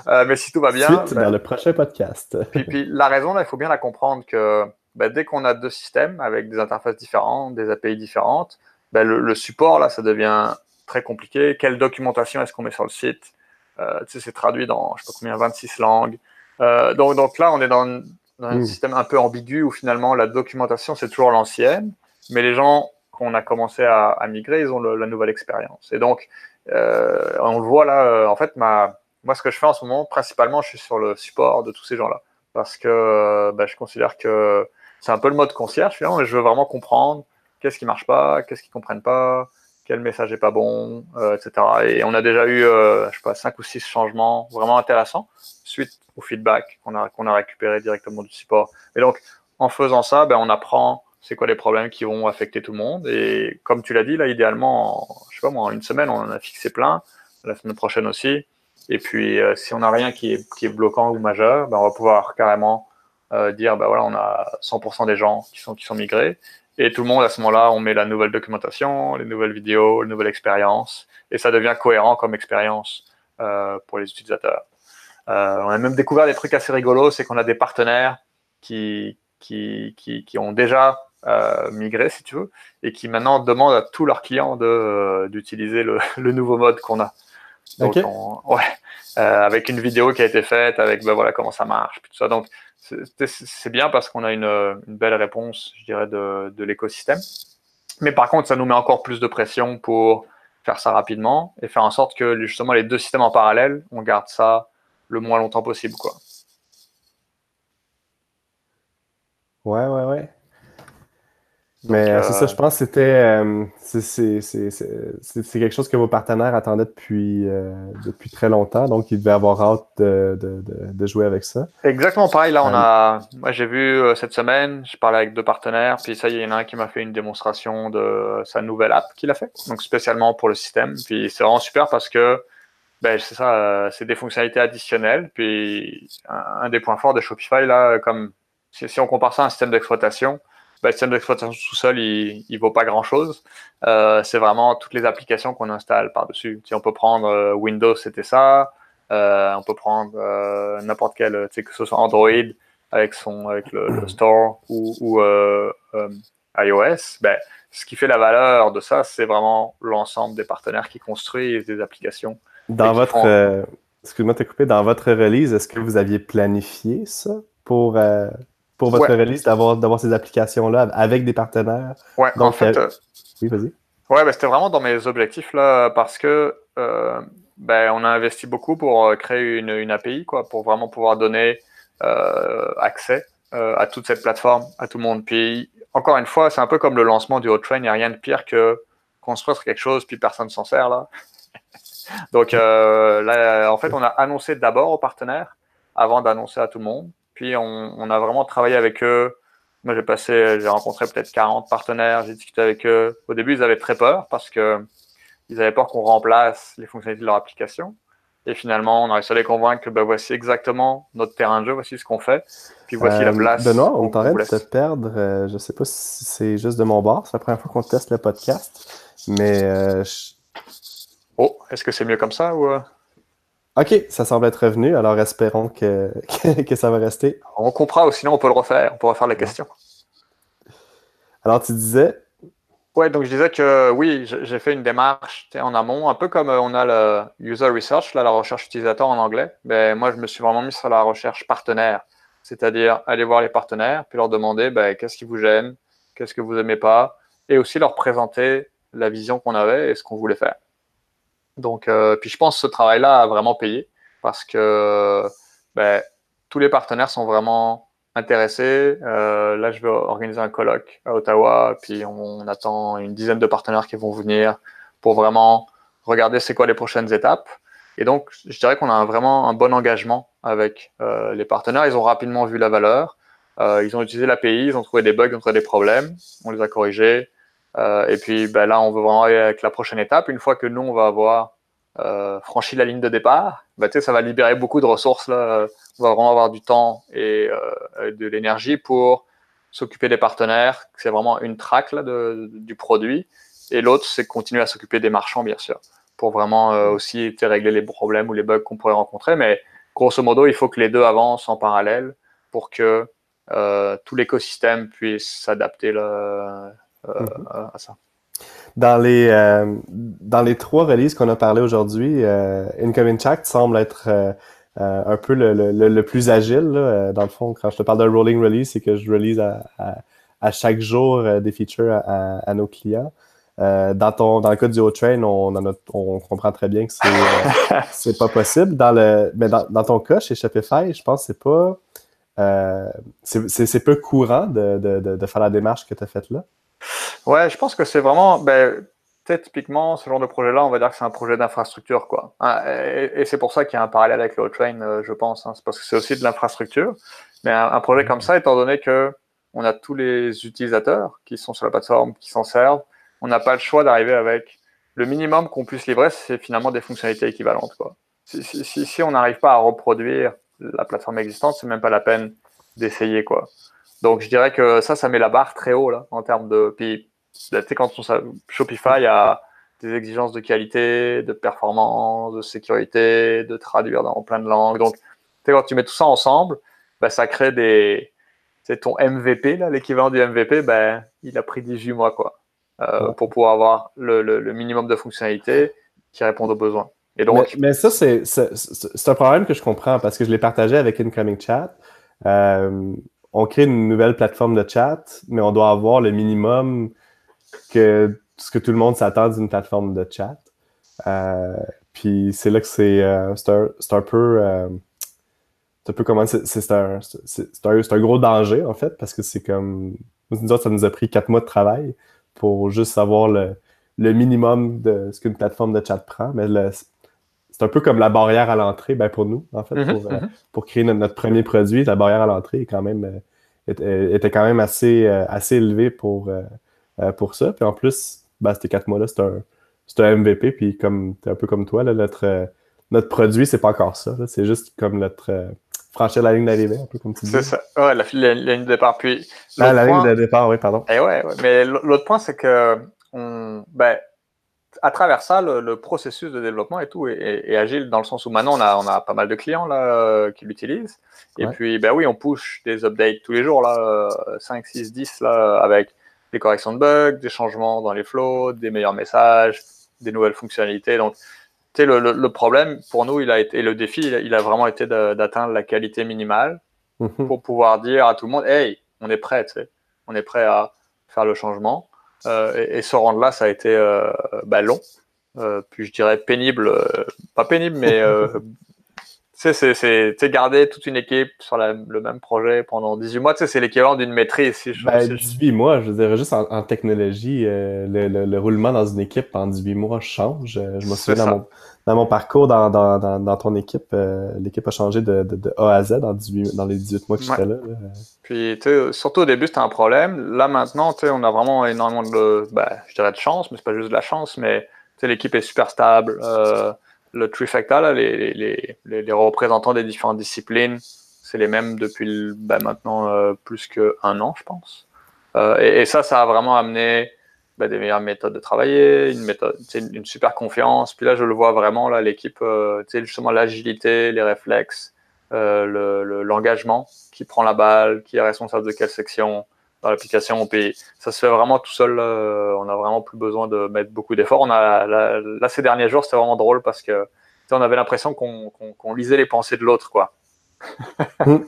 Speaker 1: mais si tout va bien.
Speaker 2: Suite dans ben le prochain podcast.
Speaker 1: puis, puis la raison là, il faut bien la comprendre que ben, dès qu'on a deux systèmes avec des interfaces différentes, des API différentes, ben, le, support là ça devient très compliqué. Quelle documentation est-ce qu'on met sur le site? Euh, tu sais, c'est traduit dans, je sais pas combien, 26 langues. Euh, donc, donc là, on est dans, un hmm. système un peu ambigu où finalement la documentation, c'est toujours l'ancienne, mais les gens qu'on a commencé à, migrer, ils ont la nouvelle expérience. Et donc, euh, on le voit là, en fait, ma, moi, ce que je fais en ce moment, principalement, je suis sur le support de tous ces gens-là. Parce que bah, je considère que c'est un peu le mode concierge, finalement, et je veux vraiment comprendre qu'est-ce qui marche pas, qu'est-ce qu'ils comprennent pas, quel message n'est pas bon, euh, etc. Et on a déjà eu, euh, je sais pas, cinq ou six changements vraiment intéressants suite au feedback qu'on a, qu'on a récupéré directement du support. Et donc, en faisant ça, ben, on apprend c'est quoi les problèmes qui vont affecter tout le monde. Et comme tu l'as dit, là, idéalement, en, je sais pas moi, en une semaine, on en a fixé plein, la semaine prochaine aussi. Et puis, euh, si on n'a rien qui est, qui est bloquant ou majeur, ben, on va pouvoir carrément dire, ben voilà, on a 100% des gens qui sont, qui sont migrés. Et tout le monde, à ce moment-là, on met la nouvelle documentation, les nouvelles vidéos, les nouvelles expériences, et ça devient cohérent comme expérience euh, pour les utilisateurs. Euh, on a même découvert des trucs assez rigolos, c'est qu'on a des partenaires qui, qui, qui, qui ont déjà euh, migré, si tu veux, et qui maintenant demandent à tous leurs clients d'utiliser le, le, nouveau mode qu'on a. Donc, ouais, avec une vidéo qui a été faite, avec ben voilà comment ça marche, tout ça. Donc, c'est bien parce qu'on a une, belle réponse, je dirais, de, l'écosystème. Mais par contre, ça nous met encore plus de pression pour faire ça rapidement et faire en sorte que justement les deux systèmes en parallèle, on garde ça le moins longtemps possible. Quoi.
Speaker 2: Ouais, ouais, ouais. Mais euh, c'est ça, je pense que c'était euh, c'est quelque chose que vos partenaires attendaient depuis, euh, depuis très longtemps, donc ils devaient avoir hâte de, de, de, jouer avec ça.
Speaker 1: Exactement pareil. Là, on a, moi j'ai vu cette semaine, je parlais avec deux partenaires, puis ça, il y en a un qui m'a fait une démonstration de sa nouvelle app qu'il a fait, donc spécialement pour le système. Puis c'est vraiment super parce que ben, c'est ça, c'est des fonctionnalités additionnelles. Puis un, des points forts de Shopify, là, comme si, si on compare ça à un système d'exploitation, bah, le système d'exploitation sous-sol, il, il vaut pas grand-chose. Euh, c'est vraiment toutes les applications qu'on installe par-dessus. Si on peut prendre euh, Windows, c'était ça. Euh, on peut prendre euh, n'importe quel, que ce soit Android avec son avec le, store ou, ou iOS. Ben, ce qui fait la valeur de ça, c'est vraiment l'ensemble des partenaires qui construisent des applications.
Speaker 2: Dans votre, excuse-moi de coupé, dans votre release, est-ce que vous aviez planifié ça pour pour votre release d'avoir, d'avoir ces applications-là avec des partenaires.
Speaker 1: Ouais, en fait. Euh,
Speaker 2: oui, vas-y.
Speaker 1: Ouais, ben, c'était vraiment dans mes objectifs là, parce que euh, ben, on a investi beaucoup pour euh, créer une, une API, quoi, pour vraiment pouvoir donner accès à toute cette plateforme, à tout le monde. Puis, encore une fois, c'est un peu comme le lancement du Hot Train. Il n'y a rien de pire que construire quelque chose, puis personne s'en sert là. Donc là, en fait, on a annoncé d'abord aux partenaires avant d'annoncer à tout le monde. Puis on, a vraiment travaillé avec eux. Moi, j'ai passé, j'ai rencontré peut-être 40 partenaires, j'ai discuté avec eux. Au début, ils avaient très peur parce que ils avaient peur qu'on remplace les fonctionnalités de leur application. Et finalement, on a réussi à les convaincre que ben, voici exactement notre terrain de jeu, voici ce qu'on fait. Puis voici la euh, place.
Speaker 2: Benoît, on t'arrête de te perdre. Euh, je ne sais pas si c'est juste de mon bord. C'est la première fois qu'on teste le podcast. Mais. Euh,
Speaker 1: oh, est-ce que c'est mieux comme ça ou.
Speaker 2: OK, ça semble être revenu, alors espérons que, que, ça va rester.
Speaker 1: On comprend, ou sinon on peut le refaire, on peut refaire la question.
Speaker 2: Alors tu disais?
Speaker 1: Ouais, donc je disais que oui, j'ai fait une démarche en amont, un peu comme euh, on a le user research, là, la recherche utilisateur en anglais. Ben, moi, je me suis vraiment mis sur la recherche partenaire, c'est-à-dire aller voir les partenaires, puis leur demander ben, qu'est-ce qui vous gêne, qu'est-ce que vous aimez pas, et aussi leur présenter la vision qu'on avait et ce qu'on voulait faire. Donc, euh, puis je pense que ce travail-là a vraiment payé parce que ben, tous les partenaires sont vraiment intéressés. Euh, là, je vais organiser un colloque à Ottawa, puis on, attend une dizaine de partenaires qui vont venir pour vraiment regarder c'est quoi les prochaines étapes. Et donc, je dirais qu'on a vraiment un bon engagement avec euh, les partenaires. Ils ont rapidement vu la valeur. Ils ont utilisé l'API, ils ont trouvé des bugs, ils ont trouvé des problèmes. On les a corrigés. Euh, et puis ben là, on veut vraiment aller avec la prochaine étape. Une fois que nous, on va avoir euh, franchi la ligne de départ, ben, ça va libérer beaucoup de ressources. Là. On va vraiment avoir du temps et euh, de l'énergie pour s'occuper des partenaires, c'est vraiment une track là, de, du produit. Et l'autre, c'est continuer à s'occuper des marchands, bien sûr, pour vraiment euh, aussi régler les problèmes ou les bugs qu'on pourrait rencontrer. Mais grosso modo, il faut que les deux avancent en parallèle pour que tout l'écosystème puisse s'adapter euh, mhm. à ça.
Speaker 2: Dans les, dans les trois releases qu'on a parlé aujourd'hui, Incoming Chat semble être un peu le, le, le, plus agile. Là. Dans le fond, quand je te parle de rolling release, c'est que je release à, à, chaque jour des features à, nos clients. Euh, dans, ton, dans le cas du O-Train, on, on comprend très bien que c'est euh, pas possible. Dans le, mais dans, dans, ton cas, chez Shopify, je pense que c'est pas. Euh, c'est peu courant de, de, de, faire la démarche que tu as faite là.
Speaker 1: Ouais, je pense que c'est vraiment. Ben, typiquement, ce genre de projet-là, on va dire que c'est un projet d'infrastructure. quoi. Hein, et, c'est pour ça qu'il y a un parallèle avec le O-Train, je pense. Hein. c'est parce que c'est aussi de l'infrastructure. Mais un, projet comme ça, étant donné que on a tous les utilisateurs qui sont sur la plateforme, qui s'en servent, on n'a pas le choix d'arriver avec le minimum qu'on puisse livrer, c'est finalement des fonctionnalités équivalentes. Quoi. Si, si, si, on n'arrive pas à reproduire la plateforme existante, c'est même pas la peine d'essayer. quoi. Donc je dirais que ça, ça met la barre très haut là, en termes de. Puis, tu sais, quand on, Shopify a des exigences de qualité, de performance, de sécurité, de traduire dans plein de langues. Donc, quand tu mets tout ça ensemble, bah, ça crée des. C'est ton MVP, là, l'équivalent du MVP, ben, il a pris 18 mois, quoi. Euh, pour pouvoir avoir le, minimum de fonctionnalités qui répondent aux besoins.
Speaker 2: Et donc, mais, ça, c'est un problème que je comprends parce que je l'ai partagé avec Incoming Chat. Euh, on crée une nouvelle plateforme de chat, mais on doit avoir le minimum que ce que tout le monde s'attend d'une plateforme de chat. Euh, puis c'est là que c'est un, un, peu. c'est un. C'est un, gros danger, en fait, parce que c'est comme. Nous ça nous a pris quatre mois de travail pour juste savoir le, minimum de ce qu'une plateforme de chat prend. Mais c'est un peu comme la barrière à l'entrée, ben pour nous, en fait, pour, euh, mm-hmm. pour, créer notre, premier produit, la barrière à l'entrée est quand même euh, était, quand même assez, euh, assez élevée pour, pour ça. Puis en plus, ben, ces quatre mois-là, c'est un, un, MVP. Puis comme un peu comme toi, là, notre, notre produit, c'est pas encore ça. C'est juste comme notre franchir la ligne d'arrivée, un peu comme tu dis.
Speaker 1: C'est ça. Ouais, la, ligne de départ. Puis,
Speaker 2: ah, la ligne de départ, oui, pardon.
Speaker 1: Et eh ouais, mais l'autre point, c'est que on, ben, à travers ça, le, processus de développement et tout est, agile dans le sens où maintenant on a, on a pas mal de clients là, qui l'utilisent. Et puis, ben oui, on push des updates tous les jours, là, 5, 6, 10, là, avec des corrections de bugs, des changements dans les flows, des meilleurs messages, des nouvelles fonctionnalités. Donc, le, le, problème pour nous, il a été, et le défi, il a, vraiment été d'atteindre la qualité minimale mhm. pour pouvoir dire à tout le monde, hey, on est prêt, on est prêt à faire le changement. Euh, et, se rendre là, ça a été euh, bah, long, euh, puis je dirais pénible, pas pénible, mais c'est garder toute une équipe sur le même projet pendant 18 mois, c'est l'équivalent d'une maîtrise. Si
Speaker 2: je, 18 ben, mois, je dirais juste en, technologie, euh, le, roulement dans une équipe en 18 mois change. Je me souviens dans mon, dans mon, parcours dans, dans, dans, ton équipe, euh, l'équipe a changé de, de, A à Z dans, 18, dans les 18 mois que j'étais là, là.
Speaker 1: Puis, surtout au début, c'était un problème. Là, maintenant, on a vraiment énormément de, ben, je dirais de chance, mais c'est pas juste de la chance, mais l'équipe est super stable le trifecta, les, les, les, représentants des différentes disciplines, c'est les mêmes depuis ben, maintenant euh, plus qu'un an, je pense. Euh, et, ça, ça a vraiment amené ben, des meilleures méthodes de travailler, une méthode, une super confiance. Puis là, je le vois vraiment, là, l'équipe, euh, justement l'agilité, les réflexes, l'engagement, le, qui prend la balle, qui est responsable de quelle section, dans l'application. Puis ça se fait vraiment tout seul. Euh, on n'a vraiment plus besoin de mettre beaucoup d'efforts. On a là, ces derniers jours, c'était vraiment drôle parce que on avait l'impression qu'on lisait les pensées de l'autre, quoi.
Speaker 2: vous,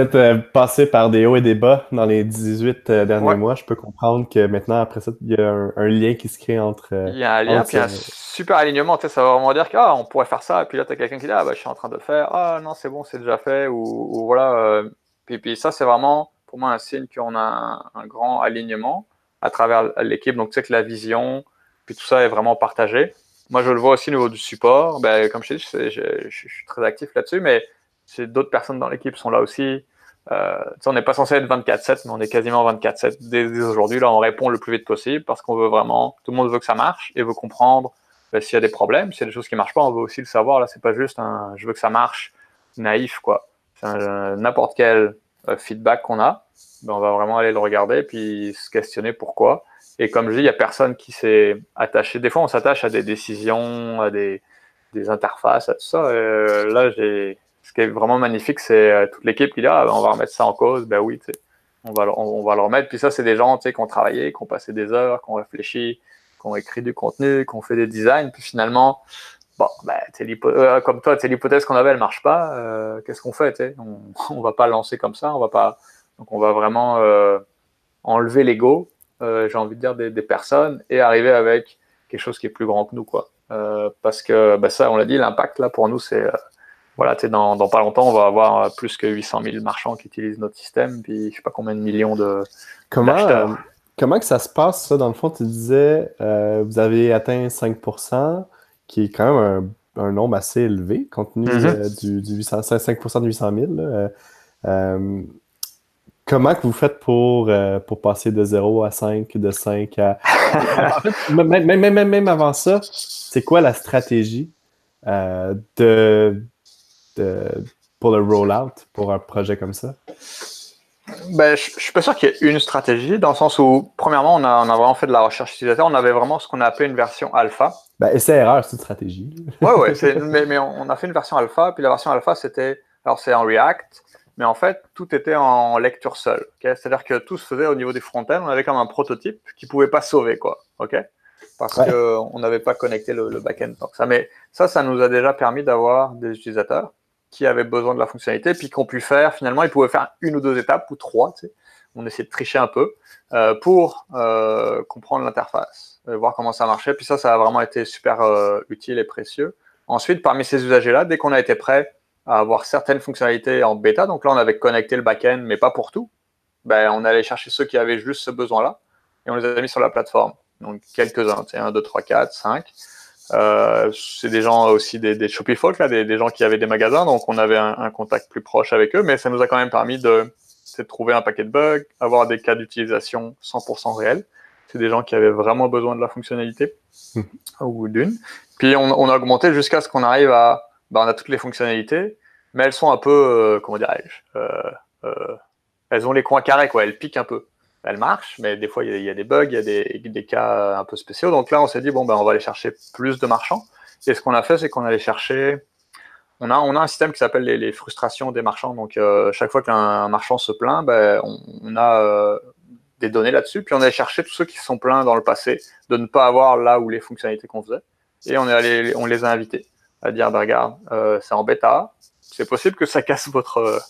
Speaker 2: êtes euh, passé par des hauts et des bas dans les 18 euh, derniers mois. Je peux comprendre que maintenant, après ça, il y a un, lien qui se crée entre.
Speaker 1: il y a un lien, puis un super alignement. Ça veut vraiment dire qu'on ah, pourrait faire ça. Et puis là, tu as quelqu'un qui dit Ah, bah, je suis en train de le faire. Ah, non, c'est bon, c'est déjà fait. Ou, ou voilà. Puis, puis ça, c'est vraiment pour moi un signe qu'on a un, grand alignement à travers l'équipe. Donc, tu sais que la vision, puis tout ça est vraiment partagé. Moi, je le vois aussi au niveau du support. Ben, comme je t'ai dit, je, suis très actif là-dessus, mais d'autres personnes dans l'équipe sont là aussi. Euh, on n'est pas censé être 24-7, mais on est quasiment 24-7 dès, aujourd'hui. Là, on répond le plus vite possible parce qu'on veut vraiment, tout le monde veut que ça marche et veut comprendre ben, s'il y a des problèmes, s'il y a des choses qui ne marchent pas, on veut aussi le savoir. Là, c'est pas juste un je veux que ça marche naïf, quoi n'importe quel feedback qu'on a, ben, on va vraiment aller le regarder puis se questionner pourquoi. Et comme je dis, il n'y a personne qui s'est attaché. Des fois, on s'attache à des décisions, à des, des interfaces, à tout ça. là, j'ai qui est vraiment magnifique, c'est toute l'équipe qui dit ah, ben, on va remettre ça en cause. Ben oui, on va, on, va le remettre. Puis ça, c'est des gens qui ont travaillé, qui ont passé des heures, qui ont réfléchi, qui ont écrit du contenu, qui ont fait des designs. Puis finalement, bon, ben, euh, comme toi, l'hypothèse qu'on avait, elle marche pas. Euh, qu'est-ce qu'on fait On ne va pas lancer comme ça. On va pas. Donc, on va vraiment euh, enlever l'ego, j'ai envie de dire, des, personnes et arriver avec quelque chose qui est plus grand que nous. Quoi. parce que ben, ça, on l'a dit, l'impact là pour nous, c'est voilà, dans, dans pas longtemps, on va avoir plus que 800 000 marchands qui utilisent notre système, puis je sais pas combien de millions de
Speaker 2: comment, comment que ça se passe, ça? Dans le fond, tu disais, vous avez atteint 5%, qui est quand même un, un nombre assez élevé, compte tenu mm-hmm. du, du 800, 5% de 800 000. Euh, comment que vous faites pour, euh, pour passer de 0 à 5, de 5 à... en fait, même, même, même, même, avant ça, c'est quoi la stratégie euh, de, de, pour le rollout, pour un projet comme ça?
Speaker 1: Ben, je ne suis pas sûr qu'il y ait une stratégie, dans le sens où, premièrement, on a, on a vraiment fait de la recherche utilisateur. On avait vraiment ce qu'on a appelé une version alpha.
Speaker 2: Ben, essai-erreur, c'est une stratégie.
Speaker 1: Oui, oui. Mais, mais on, a fait une version alpha. Puis la version alpha, c'était. Alors, c'est en React. Mais en fait, tout était en lecture seule. C'est-à-dire que tout se faisait au niveau des front-end. On avait comme un prototype qui ne pouvait pas sauver, quoi. OK? Parce qu'on n'avait pas connecté le, le back-end. Ça, mais ça, ça nous a déjà permis d'avoir des utilisateurs qui avaient besoin de la fonctionnalité, puis qu'on pu faire, finalement, ils pouvaient faire une ou deux étapes ou trois. Tu. On essayait de tricher un peu euh, pour euh, comprendre l'interface, euh, voir comment ça marchait. Puis ça, ça a vraiment été super utile et précieux. Ensuite, parmi ces usagers-là, dès qu'on a été prêt à avoir certaines fonctionnalités en bêta, donc là, on avait connecté le back-end, mais pas pour tout, ben, on allait chercher ceux qui avaient juste ce besoin-là et on les a mis sur la plateforme. Donc quelques-uns, 1, 2, 3, 4, 5. Euh, c'est des gens aussi des, des Shopify, là, des, des, gens qui avaient des magasins, donc on avait un, contact plus proche avec eux, mais ça nous a quand même permis de, de trouver un paquet de bugs, avoir des cas d'utilisation 100% réels. C'est des gens qui avaient vraiment besoin de la fonctionnalité mmh. ou d'une. Puis on, on, a augmenté jusqu'à ce qu'on arrive à, bah, on a toutes les fonctionnalités, mais elles sont un peu, euh, comment dirais-je, euh, euh, elles ont les coins carrés, quoi, elles piquent un peu elle marche, mais des fois, il y, a, des bugs, il y a des, cas un peu spéciaux. Donc là, on s'est dit, bon, ben, on va aller chercher plus de marchands. Et ce qu'on a fait, c'est qu'on allait chercher. On a, on a un système qui s'appelle les, frustrations des marchands. Donc, euh, chaque fois qu'un marchand se plaint, ben, on, a euh, des données là-dessus. Puis, on allait chercher tous ceux qui se sont plaints dans le passé de ne pas avoir là où les fonctionnalités qu'on faisait. Et on, est allé, on les a invités à dire, ben, regarde, euh, c'est en bêta. C'est possible que ça casse votre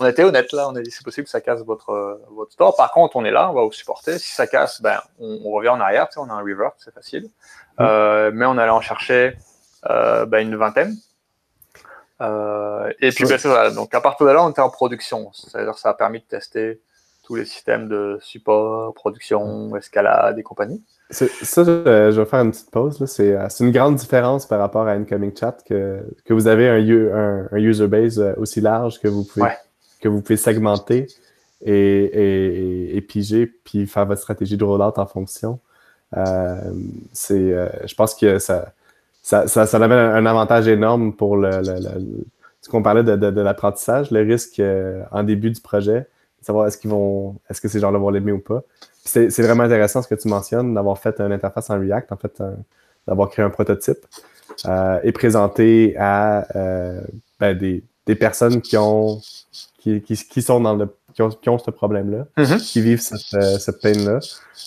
Speaker 1: on était honnête là, on a dit c'est possible que ça casse votre, euh, votre store. Par contre, on est là, on va vous supporter. Si ça casse, ben, on, revient en arrière, tu sais, on a un revert, c'est facile. Mm. Euh, mais on allait en chercher euh, ben, une vingtaine. et puis, ben, ça. Donc, à partir de là, on était en production. C'est-à-dire ça a permis de tester tous les systèmes de support, production, escalade et compagnie.
Speaker 2: Ça, je vais faire une petite pause. C'est une grande différence par rapport à Incoming Chat que, que vous avez un, un, user base aussi large que vous pouvez que vous pouvez segmenter et, et, piger, puis faire votre stratégie de rollout en fonction. Euh, c'est, euh, je pense que ça, ça, ça, avait un avantage énorme pour le, ce qu'on parlait de, de, l'apprentissage, le risque euh, en début du projet, savoir est-ce qu'ils vont, est-ce que ces gens-là vont l'aimer ou pas. C'est, c'est vraiment intéressant ce que tu mentionnes, d'avoir fait une interface en React, en fait, d'avoir créé un prototype et présenté à ben, des, des personnes qui ont qui, qui, sont dans le qui ont, qui ont ce problème-là, mm-hmm. qui vivent cette, euh, cette peine-là.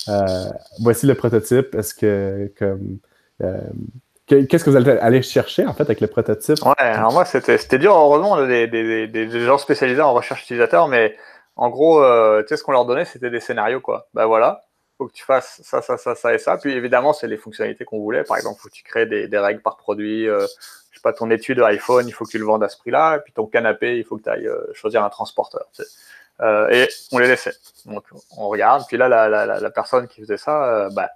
Speaker 2: Euh, voici le prototype. Est-ce que comme euh, Qu'est-ce que vous allez aller chercher en fait avec le prototype?
Speaker 1: Ouais, alors moi c'était dur. Heureusement, on a des, des, des, gens spécialisés en recherche utilisateur, mais en gros, tu sais, ce qu'on leur donnait, c'était des scénarios quoi. Ben voilà, faut que tu fasses ça, ça, ça, ça et ça. Puis évidemment, c'est les fonctionnalités qu'on voulait. Par exemple, faut que tu crées des, règles par produit. Euh, je sais pas, ton étude iPhone, il faut que tu le vendes à ce prix-là. Et puis ton canapé, il faut que tu ailles euh, choisir un transporteur. Euh, et on les laissait. Donc on regarde. Puis là, la, la, personne qui faisait ça, euh, bah,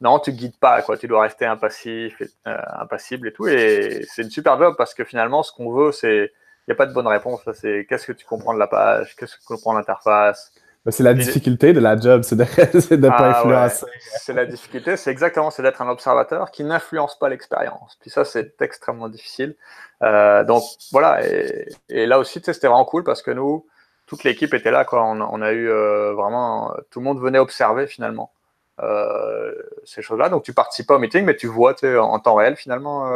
Speaker 1: non, tu guides pas. Quoi. Tu dois rester impassif, euh, impassible et tout. Et c'est une super job parce que finalement, ce qu'on veut, c'est n'y a pas de bonne réponse. C'est qu'est-ce que tu comprends de la page, qu'est-ce que tu comprends de l'interface
Speaker 2: c'est la difficulté de la job, c'est de ne pas ah influencer.
Speaker 1: C'est la difficulté, c'est exactement, c'est d'être un observateur qui n'influence pas l'expérience. Puis ça, c'est extrêmement difficile. Euh, donc voilà, et, là aussi, c'était vraiment cool parce que nous, toute l'équipe était là. Quoi. On, a eu vraiment. Tout le monde venait observer finalement ces choses-là. Donc tu participes pas au meeting, mais tu vois en temps réel finalement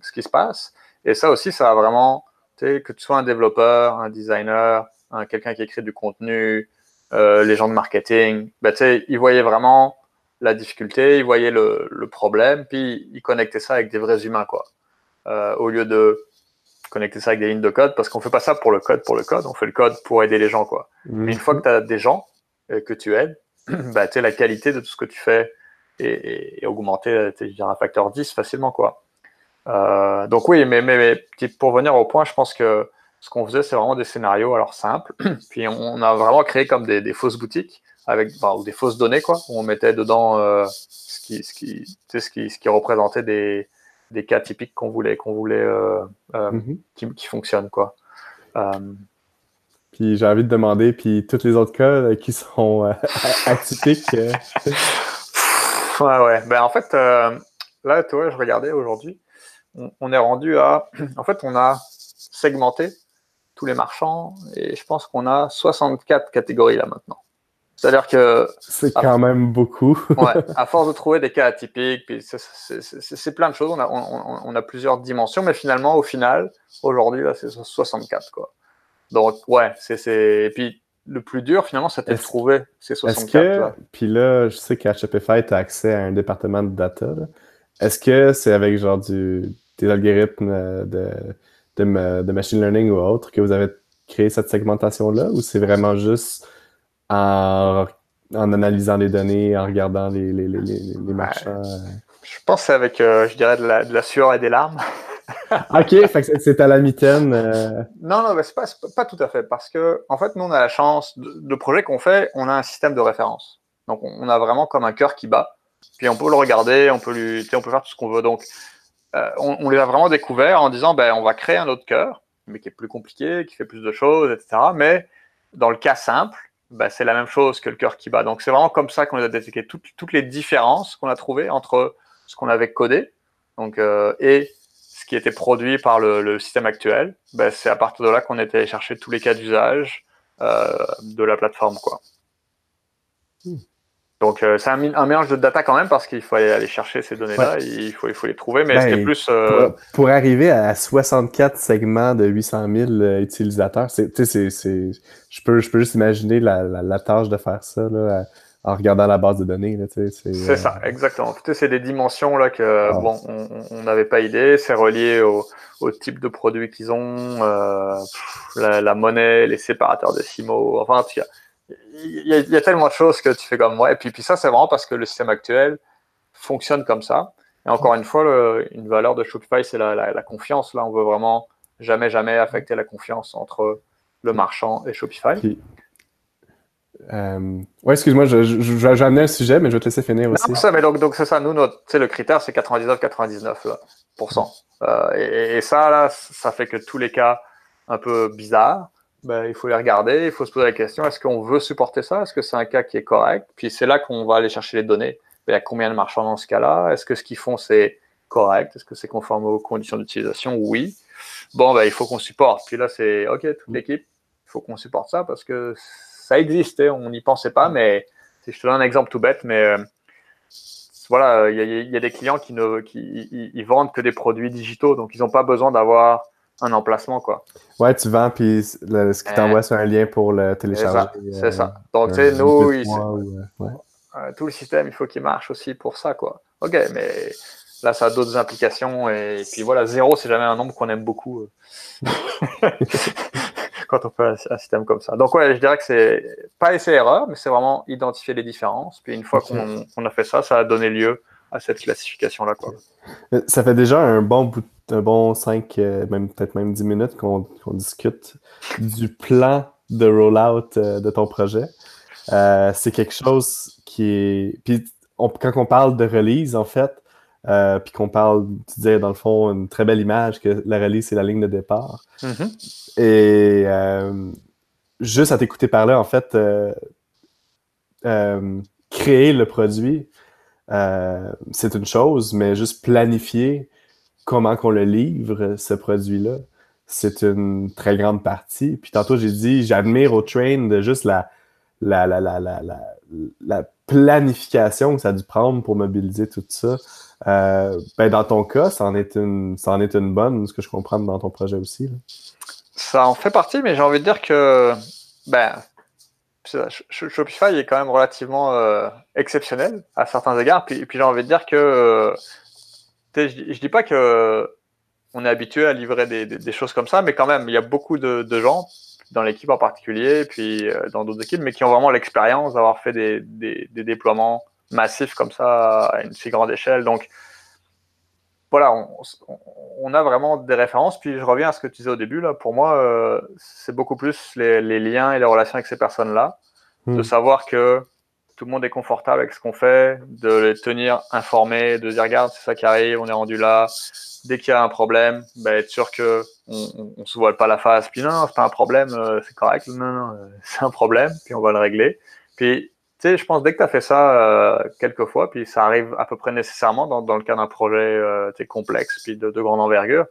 Speaker 1: ce qui se passe. Et ça aussi, ça a vraiment. Que tu sois un développeur, un designer, quelqu'un qui écrit du contenu, les gens de marketing, bah, ils voyaient vraiment la difficulté, ils voyaient le, le, problème, puis ils connectaient ça avec des vrais humains, quoi. Euh, au lieu de connecter ça avec des lignes de code, parce qu'on fait pas ça pour le code, pour le code, on fait le code pour aider les gens, quoi. Mais mhm. une fois que tu as des gens euh, que tu aides, bah, la qualité de tout ce que tu fais est, est, augmentée, un facteur 10 facilement, quoi. Euh, donc oui, mais, mais, mais, pour venir au point, je pense que ce qu'on faisait, c'est vraiment des scénarios alors simples. Puis on a vraiment créé comme des, des fausses boutiques avec ou des fausses données quoi où on mettait dedans euh, ce qui ce qui ce qui ce qui représentait des des cas typiques qu'on voulait qu'on voulait euh, mhm. qui, qui fonctionnent quoi
Speaker 2: puis j'ai envie de demander puis tous les autres cas qui sont atypiques
Speaker 1: ouais ouais ben en fait là tu vois je regardais aujourd'hui on, on est rendu à en fait on a segmenté tous les marchands et je pense qu'on a 64 catégories là maintenant c'est-à-dire que.
Speaker 2: C'est quand même beaucoup.
Speaker 1: ouais, à force de trouver des cas atypiques, puis c'est plein de choses. On a, on, on a, plusieurs dimensions, mais finalement, au final, aujourd'hui, là, c'est 64, quoi. Donc, ouais, c'est. Et puis, le plus dur, finalement, c'était de trouver ces 64. Que,
Speaker 2: puis là, je sais qu'à Shopify, tu as accès à un département de data. Est-ce que c'est avec genre du, des algorithmes de, de, de machine learning ou autre que vous avez créé cette segmentation-là, ou c'est vraiment juste en, analysant les données, en regardant les, les, les, les marchands?
Speaker 1: Je pense que c'est avec, euh, je dirais, de la, de la, sueur et des larmes.
Speaker 2: ok, c'est à la mitaine. Euh.
Speaker 1: Non, non, c'est pas, pas, tout à fait. Parce que, en fait, nous, on a la chance, le projet qu'on fait, on a un système de référence. Donc, on a vraiment comme un cœur qui bat. Puis, on peut le regarder, on peut, lui, on peut faire tout ce qu'on veut. Donc, euh, on, les a vraiment découverts en disant, ben, on va créer un autre cœur, mais qui est plus compliqué, qui fait plus de choses, etc. Mais dans le cas simple, bah, c'est la même chose que le cœur qui bat. Donc c'est vraiment comme ça qu'on a détecté toutes, toutes les différences qu'on a trouvées entre ce qu'on avait codé donc, euh, et ce qui était produit par le, système actuel. Bah, c'est à partir de là qu'on était allé chercher tous les cas d'usage euh, de la plateforme. Quoi. Hmm. Donc euh, c'est un, un, mélange de data quand même parce qu'il faut aller, chercher ces données-là, il, faut, il faut les trouver, mais ben, plus...
Speaker 2: Euh, pour, arriver à 64 segments de 800 000 euh, utilisateurs, c'est, je, peux, je peux juste imaginer la, la, tâche de faire ça là, en regardant la base de données.
Speaker 1: c'est, ça, exactement. C'est des dimensions là que ah. bon, on n'avait pas idée, c'est relié au, au, type de produit qu'ils ont, la, la, monnaie, les séparateurs décimaux, enfin en tout cas il y, a, tellement de choses que tu fais comme moi. Et puis, puis ça, c'est vraiment parce que le système actuel fonctionne comme ça. Et encore une fois, une valeur de Shopify, c'est la, la, confiance. Là, on veut vraiment jamais, jamais affecter la confiance entre le marchand et Shopify.
Speaker 2: Euh, ouais, excuse-moi, je, je, amener un sujet, mais je vais te laisser finir aussi.
Speaker 1: ça, mais donc, donc c'est ça. Nous, notre, le critère, c'est 99-99%. Euh, et, et, ça, là, ça fait que tous les cas un peu bizarres, ben, il faut les regarder, il faut se poser la question, est-ce qu'on veut supporter ça? Est-ce que c'est un cas qui est correct? Puis c'est là qu'on va aller chercher les données. Ben, il y a combien de marchands dans ce cas-là? Est-ce que ce qu'ils font, c'est correct? Est-ce que c'est conforme aux conditions d'utilisation? Oui. Bon, ben, il faut qu'on supporte. Puis là, c'est OK, toute l'équipe, il faut qu'on supporte ça parce que ça existait, on n'y pensait pas, mais je te donne un exemple tout bête, mais euh, voilà, il y, y, a des clients qui ne qui, ils vendent que des produits digitaux, donc ils n'ont pas besoin d'avoir un emplacement, quoi.
Speaker 2: Ouais, tu vends, puis ce qui t'envoie, c'est un lien pour le télécharger.
Speaker 1: C'est ça. Euh, Donc, tu sais, nous, euh, tout le système, il faut qu'il marche aussi pour ça, quoi. OK, mais là, ça a d'autres implications. Et, puis voilà, zéro, c'est jamais un nombre qu'on aime beaucoup euh. quand on fait un, système comme ça. Donc, ouais, je dirais que c'est pas essai-erreur, mais c'est vraiment identifier les différences. Puis une fois qu'on a fait ça, ça a donné lieu à cette classification-là, quoi.
Speaker 2: Ça fait déjà un bon bout un bon 5, euh, même peut-être même 10 minutes qu'on discute du plan de rollout euh, de ton projet. Euh, c'est quelque chose qui est. Puis quand on parle de release, en fait, puis qu'on parle, tu disais dans le fond, une très belle image que la release, c'est la ligne de départ. Mm-hmm. Et juste à t'écouter parler, en fait, créer le produit, c'est une chose, mais juste planifier comment qu'on le livre, ce produit-là, c'est une très grande partie. Puis tantôt, j'ai dit, j'admire au train de juste la, la, la, la, la, la, planification que ça a dû prendre pour mobiliser tout ça. Euh, ben dans ton cas, ça en, est une, ça en est une bonne, ce que je comprends dans ton projet aussi.
Speaker 1: Ça en fait partie, mais j'ai envie de dire que ben, Shopify est quand même relativement euh, exceptionnel à certains égards. Puis, puis j'ai envie de dire que euh, je, je dis pas que on est habitué à livrer des, choses comme ça, mais quand même, il y a beaucoup de, de gens dans l'équipe en particulier, puis euh, dans d'autres équipes, mais qui ont vraiment l'expérience d'avoir fait des, des, déploiements massifs comme ça à une si grande échelle. Donc, voilà, on, on, a vraiment des références. Puis je reviens à ce que tu disais au début. Là, pour moi, euh, c'est beaucoup plus les, les, liens et les relations avec ces personnes-là, de hmm. savoir que tout le monde est confortable avec ce qu'on fait, de les tenir informés, de dire regarde, c'est ça qui arrive, on est rendu là, dès qu'il y a un problème, ben, être sûr que on, on, se voile pas la face. Puis non, c'est pas un problème, euh, c'est correct. Non, non, euh, c'est un problème. Puis on va le régler. Puis tu sais, je pense dès que tu as fait ça euh, quelques fois, puis ça arrive à peu près nécessairement dans, dans le cas d'un projet euh, complexe puis de, de, grande envergure.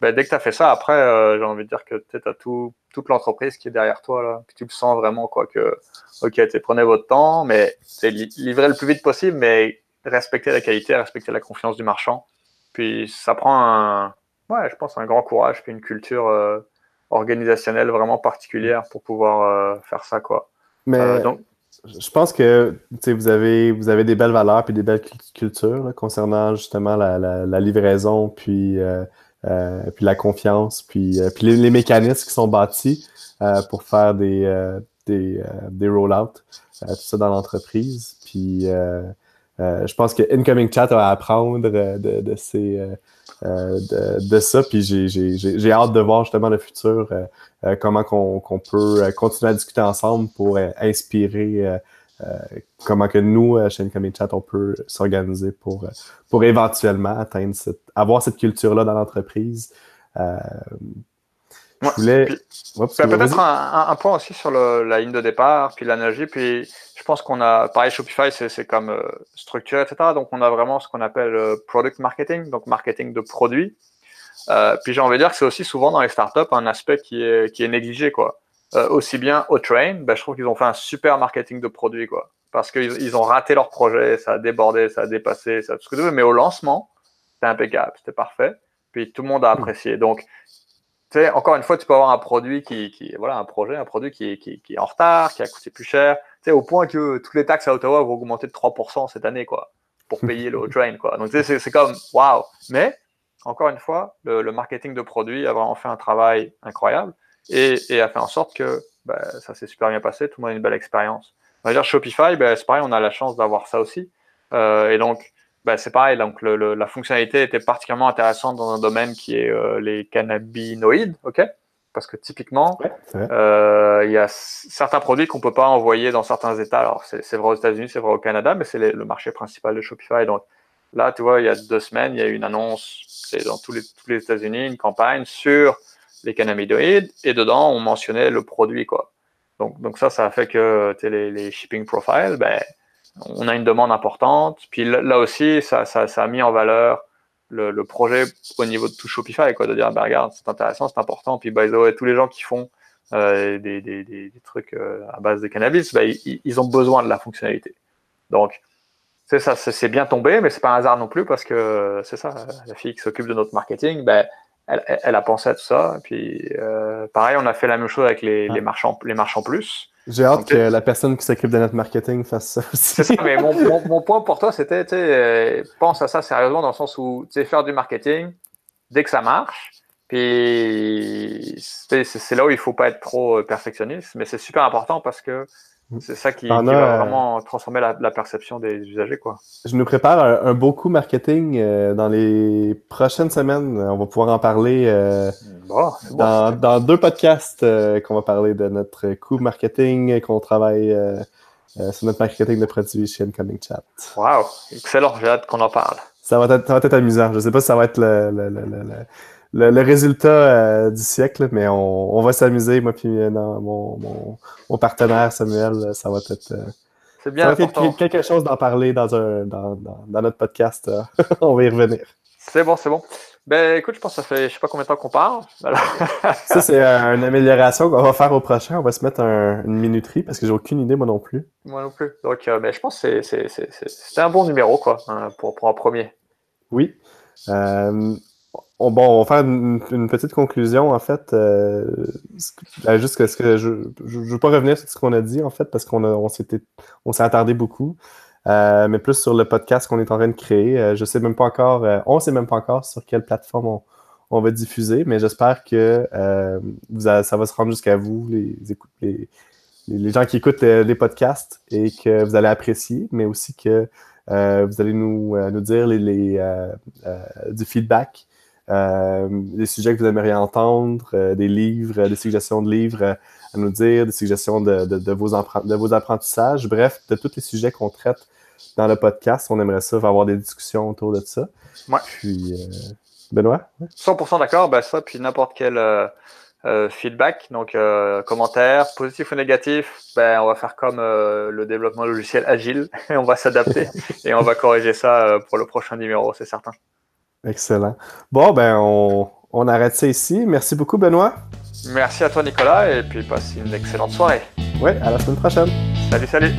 Speaker 1: Ben, dès que tu as fait ça, après, j'ai envie de dire que tu as tout, toute l'entreprise qui est derrière toi. Là, puis tu le sens vraiment, quoi, que, ok, prenez votre temps, mais livrez le plus vite possible, mais respectez la qualité, respectez la confiance du marchand. Puis ça prend un, ouais, je pense un grand courage puis une culture euh, organisationnelle vraiment particulière pour pouvoir euh, faire ça quoi.
Speaker 2: Mais euh, donc, je pense que vous avez vous avez des belles valeurs puis des belles cultures concernant justement la, la, livraison puis puis la confiance puis puis les, mécanismes qui sont bâtis pour faire des des, des roll-outs tout ça dans l'entreprise. Puis euh, je pense que Incoming Chat a à apprendre euh, de, de, ces, euh, de, de, ça. Puis j'ai hâte de voir justement le futur, comment qu'on qu'on peut continuer à discuter ensemble pour inspirer comment que nous, chez Incoming Chat, on peut s'organiser pour, pour éventuellement atteindre cette, avoir cette culture-là dans l'entreprise.
Speaker 1: Je voulais. Peut-être un, un, point aussi sur le, la ligne de départ, puis l'analogie, puis je pense qu'on a, pareil, Shopify, c'est comme euh, structure, etc. Donc, on a vraiment ce qu'on appelle euh, product marketing, donc marketing de produits. Euh, puis, j'ai envie de dire que c'est aussi souvent dans les startups un aspect qui est, qui est négligé, quoi. Euh, aussi bien au Train, ben, je trouve qu'ils ont fait un super marketing de produits, quoi. Parce qu'ils ils ont raté leur projet, ça a débordé, ça a dépassé, ça tout ce que tu veux. Mais au lancement, c'était impeccable, c'était parfait. Puis, tout le monde a hmm. apprécié. Donc, tu sais, encore une fois, tu peux avoir un produit qui, qui voilà, un projet, un produit qui, qui, qui est en retard, qui a coûté plus cher, tu sais, au point que toutes les taxes à Ottawa vont augmenter de 3% cette année, quoi, pour payer le train, quoi. Donc, tu sais, c'est comme, waouh. Mais, encore une fois, le, le, marketing de produit a vraiment fait un travail incroyable et, et a fait en sorte que ben, ça s'est super bien passé, tout le monde a une belle expérience. On va dire Shopify, ben, c'est pareil, on a la chance d'avoir ça aussi. Euh, et donc, ben, c'est pareil, donc le, le, la fonctionnalité était particulièrement intéressante dans un domaine qui est euh, les cannabinoïdes, ok? Parce que typiquement, euh, il y a certains produits qu'on peut pas envoyer dans certains États. Alors c'est vrai aux États-Unis, c'est vrai au Canada, mais c'est le marché principal de Shopify. Donc là, tu vois, il y a deux semaines, il y a eu une annonce, c'est dans tous les, tous les États-Unis, une campagne sur les cannabinoïdes, et dedans on mentionnait le produit, quoi. Donc, donc ça, ça a fait que les, les shipping profiles, ben on a une demande importante. Puis là, aussi, ça, a mis en valeur le, projet au niveau de tout Shopify, de dire, bah, regarde, c'est intéressant, c'est important. Puis, by the way, tous les gens qui font euh, des, trucs euh, à base de cannabis, bah, ils, ont besoin de la fonctionnalité. Donc, c'est ça, c'est bien tombé, mais c'est pas un hasard non plus parce que c'est ça, la fille qui s'occupe de notre marketing, ben, elle, elle, a pensé à tout ça. Et puis, euh, pareil, on a fait la même chose avec les, les marchands, les marchands plus.
Speaker 2: J'ai hâte que la personne qui s'occupe de notre marketing fasse ça aussi.
Speaker 1: C'est ça, mais mon, mon, point pour toi, c'était, tu euh, pense à ça sérieusement dans le sens où, tu sais, faire du marketing, dès que ça marche, puis c'est là où il faut pas être trop euh, perfectionniste, mais c'est super important parce que c'est ça qui, va euh, vraiment transformer la, perception des usagers. Quoi.
Speaker 2: Je nous prépare un, beau coup marketing euh, dans les prochaines semaines. On va pouvoir en parler euh, dans, deux podcasts qu'on va parler de notre coup marketing, qu'on travaille sur notre marketing de produits chez Incoming Chat.
Speaker 1: Wow, excellent, j'ai hâte qu'on en parle.
Speaker 2: Ça va, être, ça va être amusant. Je ne sais pas si ça va être le, le, le, le le, le résultat euh, du siècle, mais on, on va s'amuser, moi puis euh, mon, mon, mon, partenaire Samuel, euh, ça va être.
Speaker 1: c'est bien.
Speaker 2: Ça va être quelque chose d'en parler dans, un, dans, dans, dans, notre podcast. on va y revenir.
Speaker 1: C'est bon, c'est bon. Ben écoute, je pense que ça fait je sais pas combien de temps qu'on parle.
Speaker 2: ça, c'est une amélioration qu'on va faire au prochain. On va se mettre une minuterie parce que j'ai aucune idée, moi non plus.
Speaker 1: Moi non plus. Donc, euh, ben, je pense que c'est un bon numéro, quoi, hein, pour, pour un premier.
Speaker 2: Oui. Euh, on, bon, on va faire une, petite conclusion, en fait. Euh, juste ce que je ne veux pas revenir sur ce qu'on a dit, en fait, parce qu'on on s'est attardé beaucoup. Euh, mais plus sur le podcast qu'on est en train de créer. Euh, je sais même pas encore, euh, on sait même pas encore sur quelle plateforme on, va diffuser, mais j'espère que ça va se rendre jusqu'à vous, les, les, les, gens qui écoutent les, podcasts, et que vous allez apprécier, mais aussi que vous allez nous, nous dire les, du feedback. Des sujets que vous aimeriez entendre, des livres, des suggestions de livres à nous dire, des suggestions de, de, vos, de vos apprentissages, bref, de tous les sujets qu'on traite dans le podcast. On aimerait ça, avoir des discussions autour de ça.
Speaker 1: Ouais.
Speaker 2: Puis, euh, Benoît?
Speaker 1: 100% d'accord, ben ça, puis n'importe quel euh, euh, feedback, donc commentaire, positif ou négatif, ben, on va faire comme le développement logiciel agile, et on va s'adapter et on va corriger ça pour le prochain numéro, c'est certain.
Speaker 2: Excellent. Bon, ben, on, on arrête ça ici. Merci beaucoup, Benoît.
Speaker 1: Merci à toi, Nicolas, et puis passe une excellente soirée.
Speaker 2: Oui, à la semaine prochaine.
Speaker 1: Salut, salut.